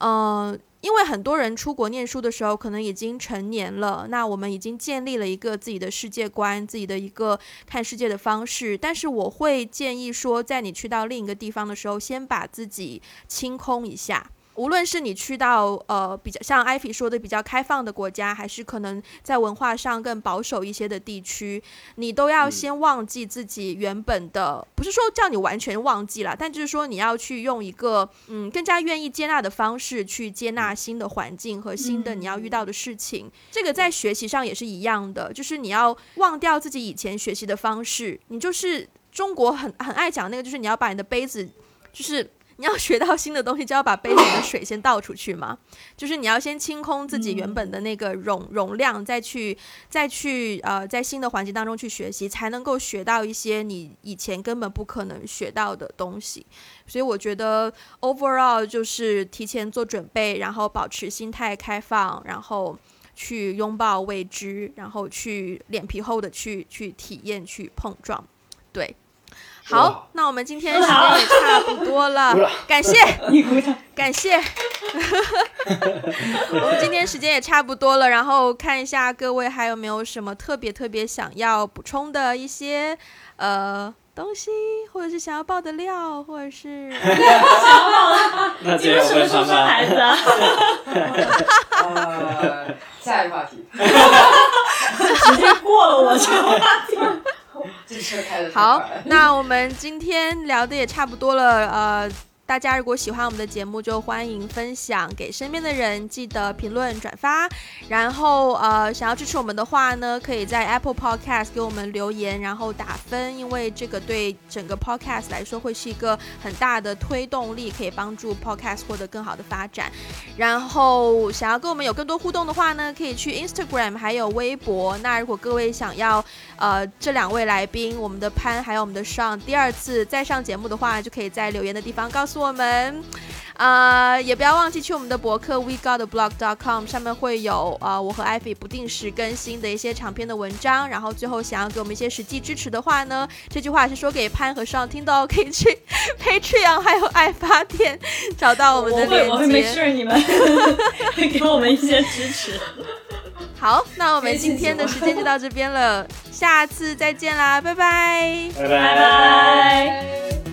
嗯，因为很多人出国念书的时候，可能已经成年了，那我们已经建立了一个自己的世界观，自己的一个看世界的方式。但是我会建议说，在你去到另一个地方的时候，先把自己清空一下。无论是你去到呃比较像艾菲说的比较开放的国家，还是可能在文化上更保守一些的地区，你都要先忘记自己原本的，不是说叫你完全忘记了，但就是说你要去用一个嗯更加愿意接纳的方式去接纳新的环境和新的你要遇到的事情。这个在学习上也是一样的，就是你要忘掉自己以前学习的方式，你就是中国很很爱讲那个，就是你要把你的杯子，就是。你要学到新的东西，就要把杯子里的水先倒出去嘛。就是你要先清空自己原本的那个容容量，再去再去呃，在新的环境当中去学习，才能够学到一些你以前根本不可能学到的东西。所以我觉得 overall 就是提前做准备，然后保持心态开放，然后去拥抱未知，然后去脸皮厚的去去体验、去碰撞。对，好那我们今天时间也差不多了 感谢。感谢。我们今天时间也差不多了，然后看一下各位还有没有什么特别特别想要补充的一些呃东西，或者是想要爆的料，或者是 那你们什么时候生孩子啊？呃，下一个话题，直接过了我这个话题。这车开的好，那我们今天聊的也差不多了，呃。大家如果喜欢我们的节目，就欢迎分享给身边的人，记得评论转发。然后呃，想要支持我们的话呢，可以在 Apple Podcast 给我们留言，然后打分，因为这个对整个 Podcast 来说会是一个很大的推动力，可以帮助 Podcast 获得更好的发展。然后想要跟我们有更多互动的话呢，可以去 Instagram 还有微博。那如果各位想要呃这两位来宾，我们的潘还有我们的上第二次再上节目的话，就可以在留言的地方告诉。我们，呃，也不要忘记去我们的博客 wegodblog.com，上面会有呃我和艾菲不定时更新的一些长篇的文章。然后最后想要给我们一些实际支持的话呢，这句话是说给潘和尚听的哦，可以去 Patreon 还有爱发电找到我们的链接。我会没事，你们 给我们一些支持。好，那我们今天的时间就到这边了，下次再见啦，拜拜，拜拜拜。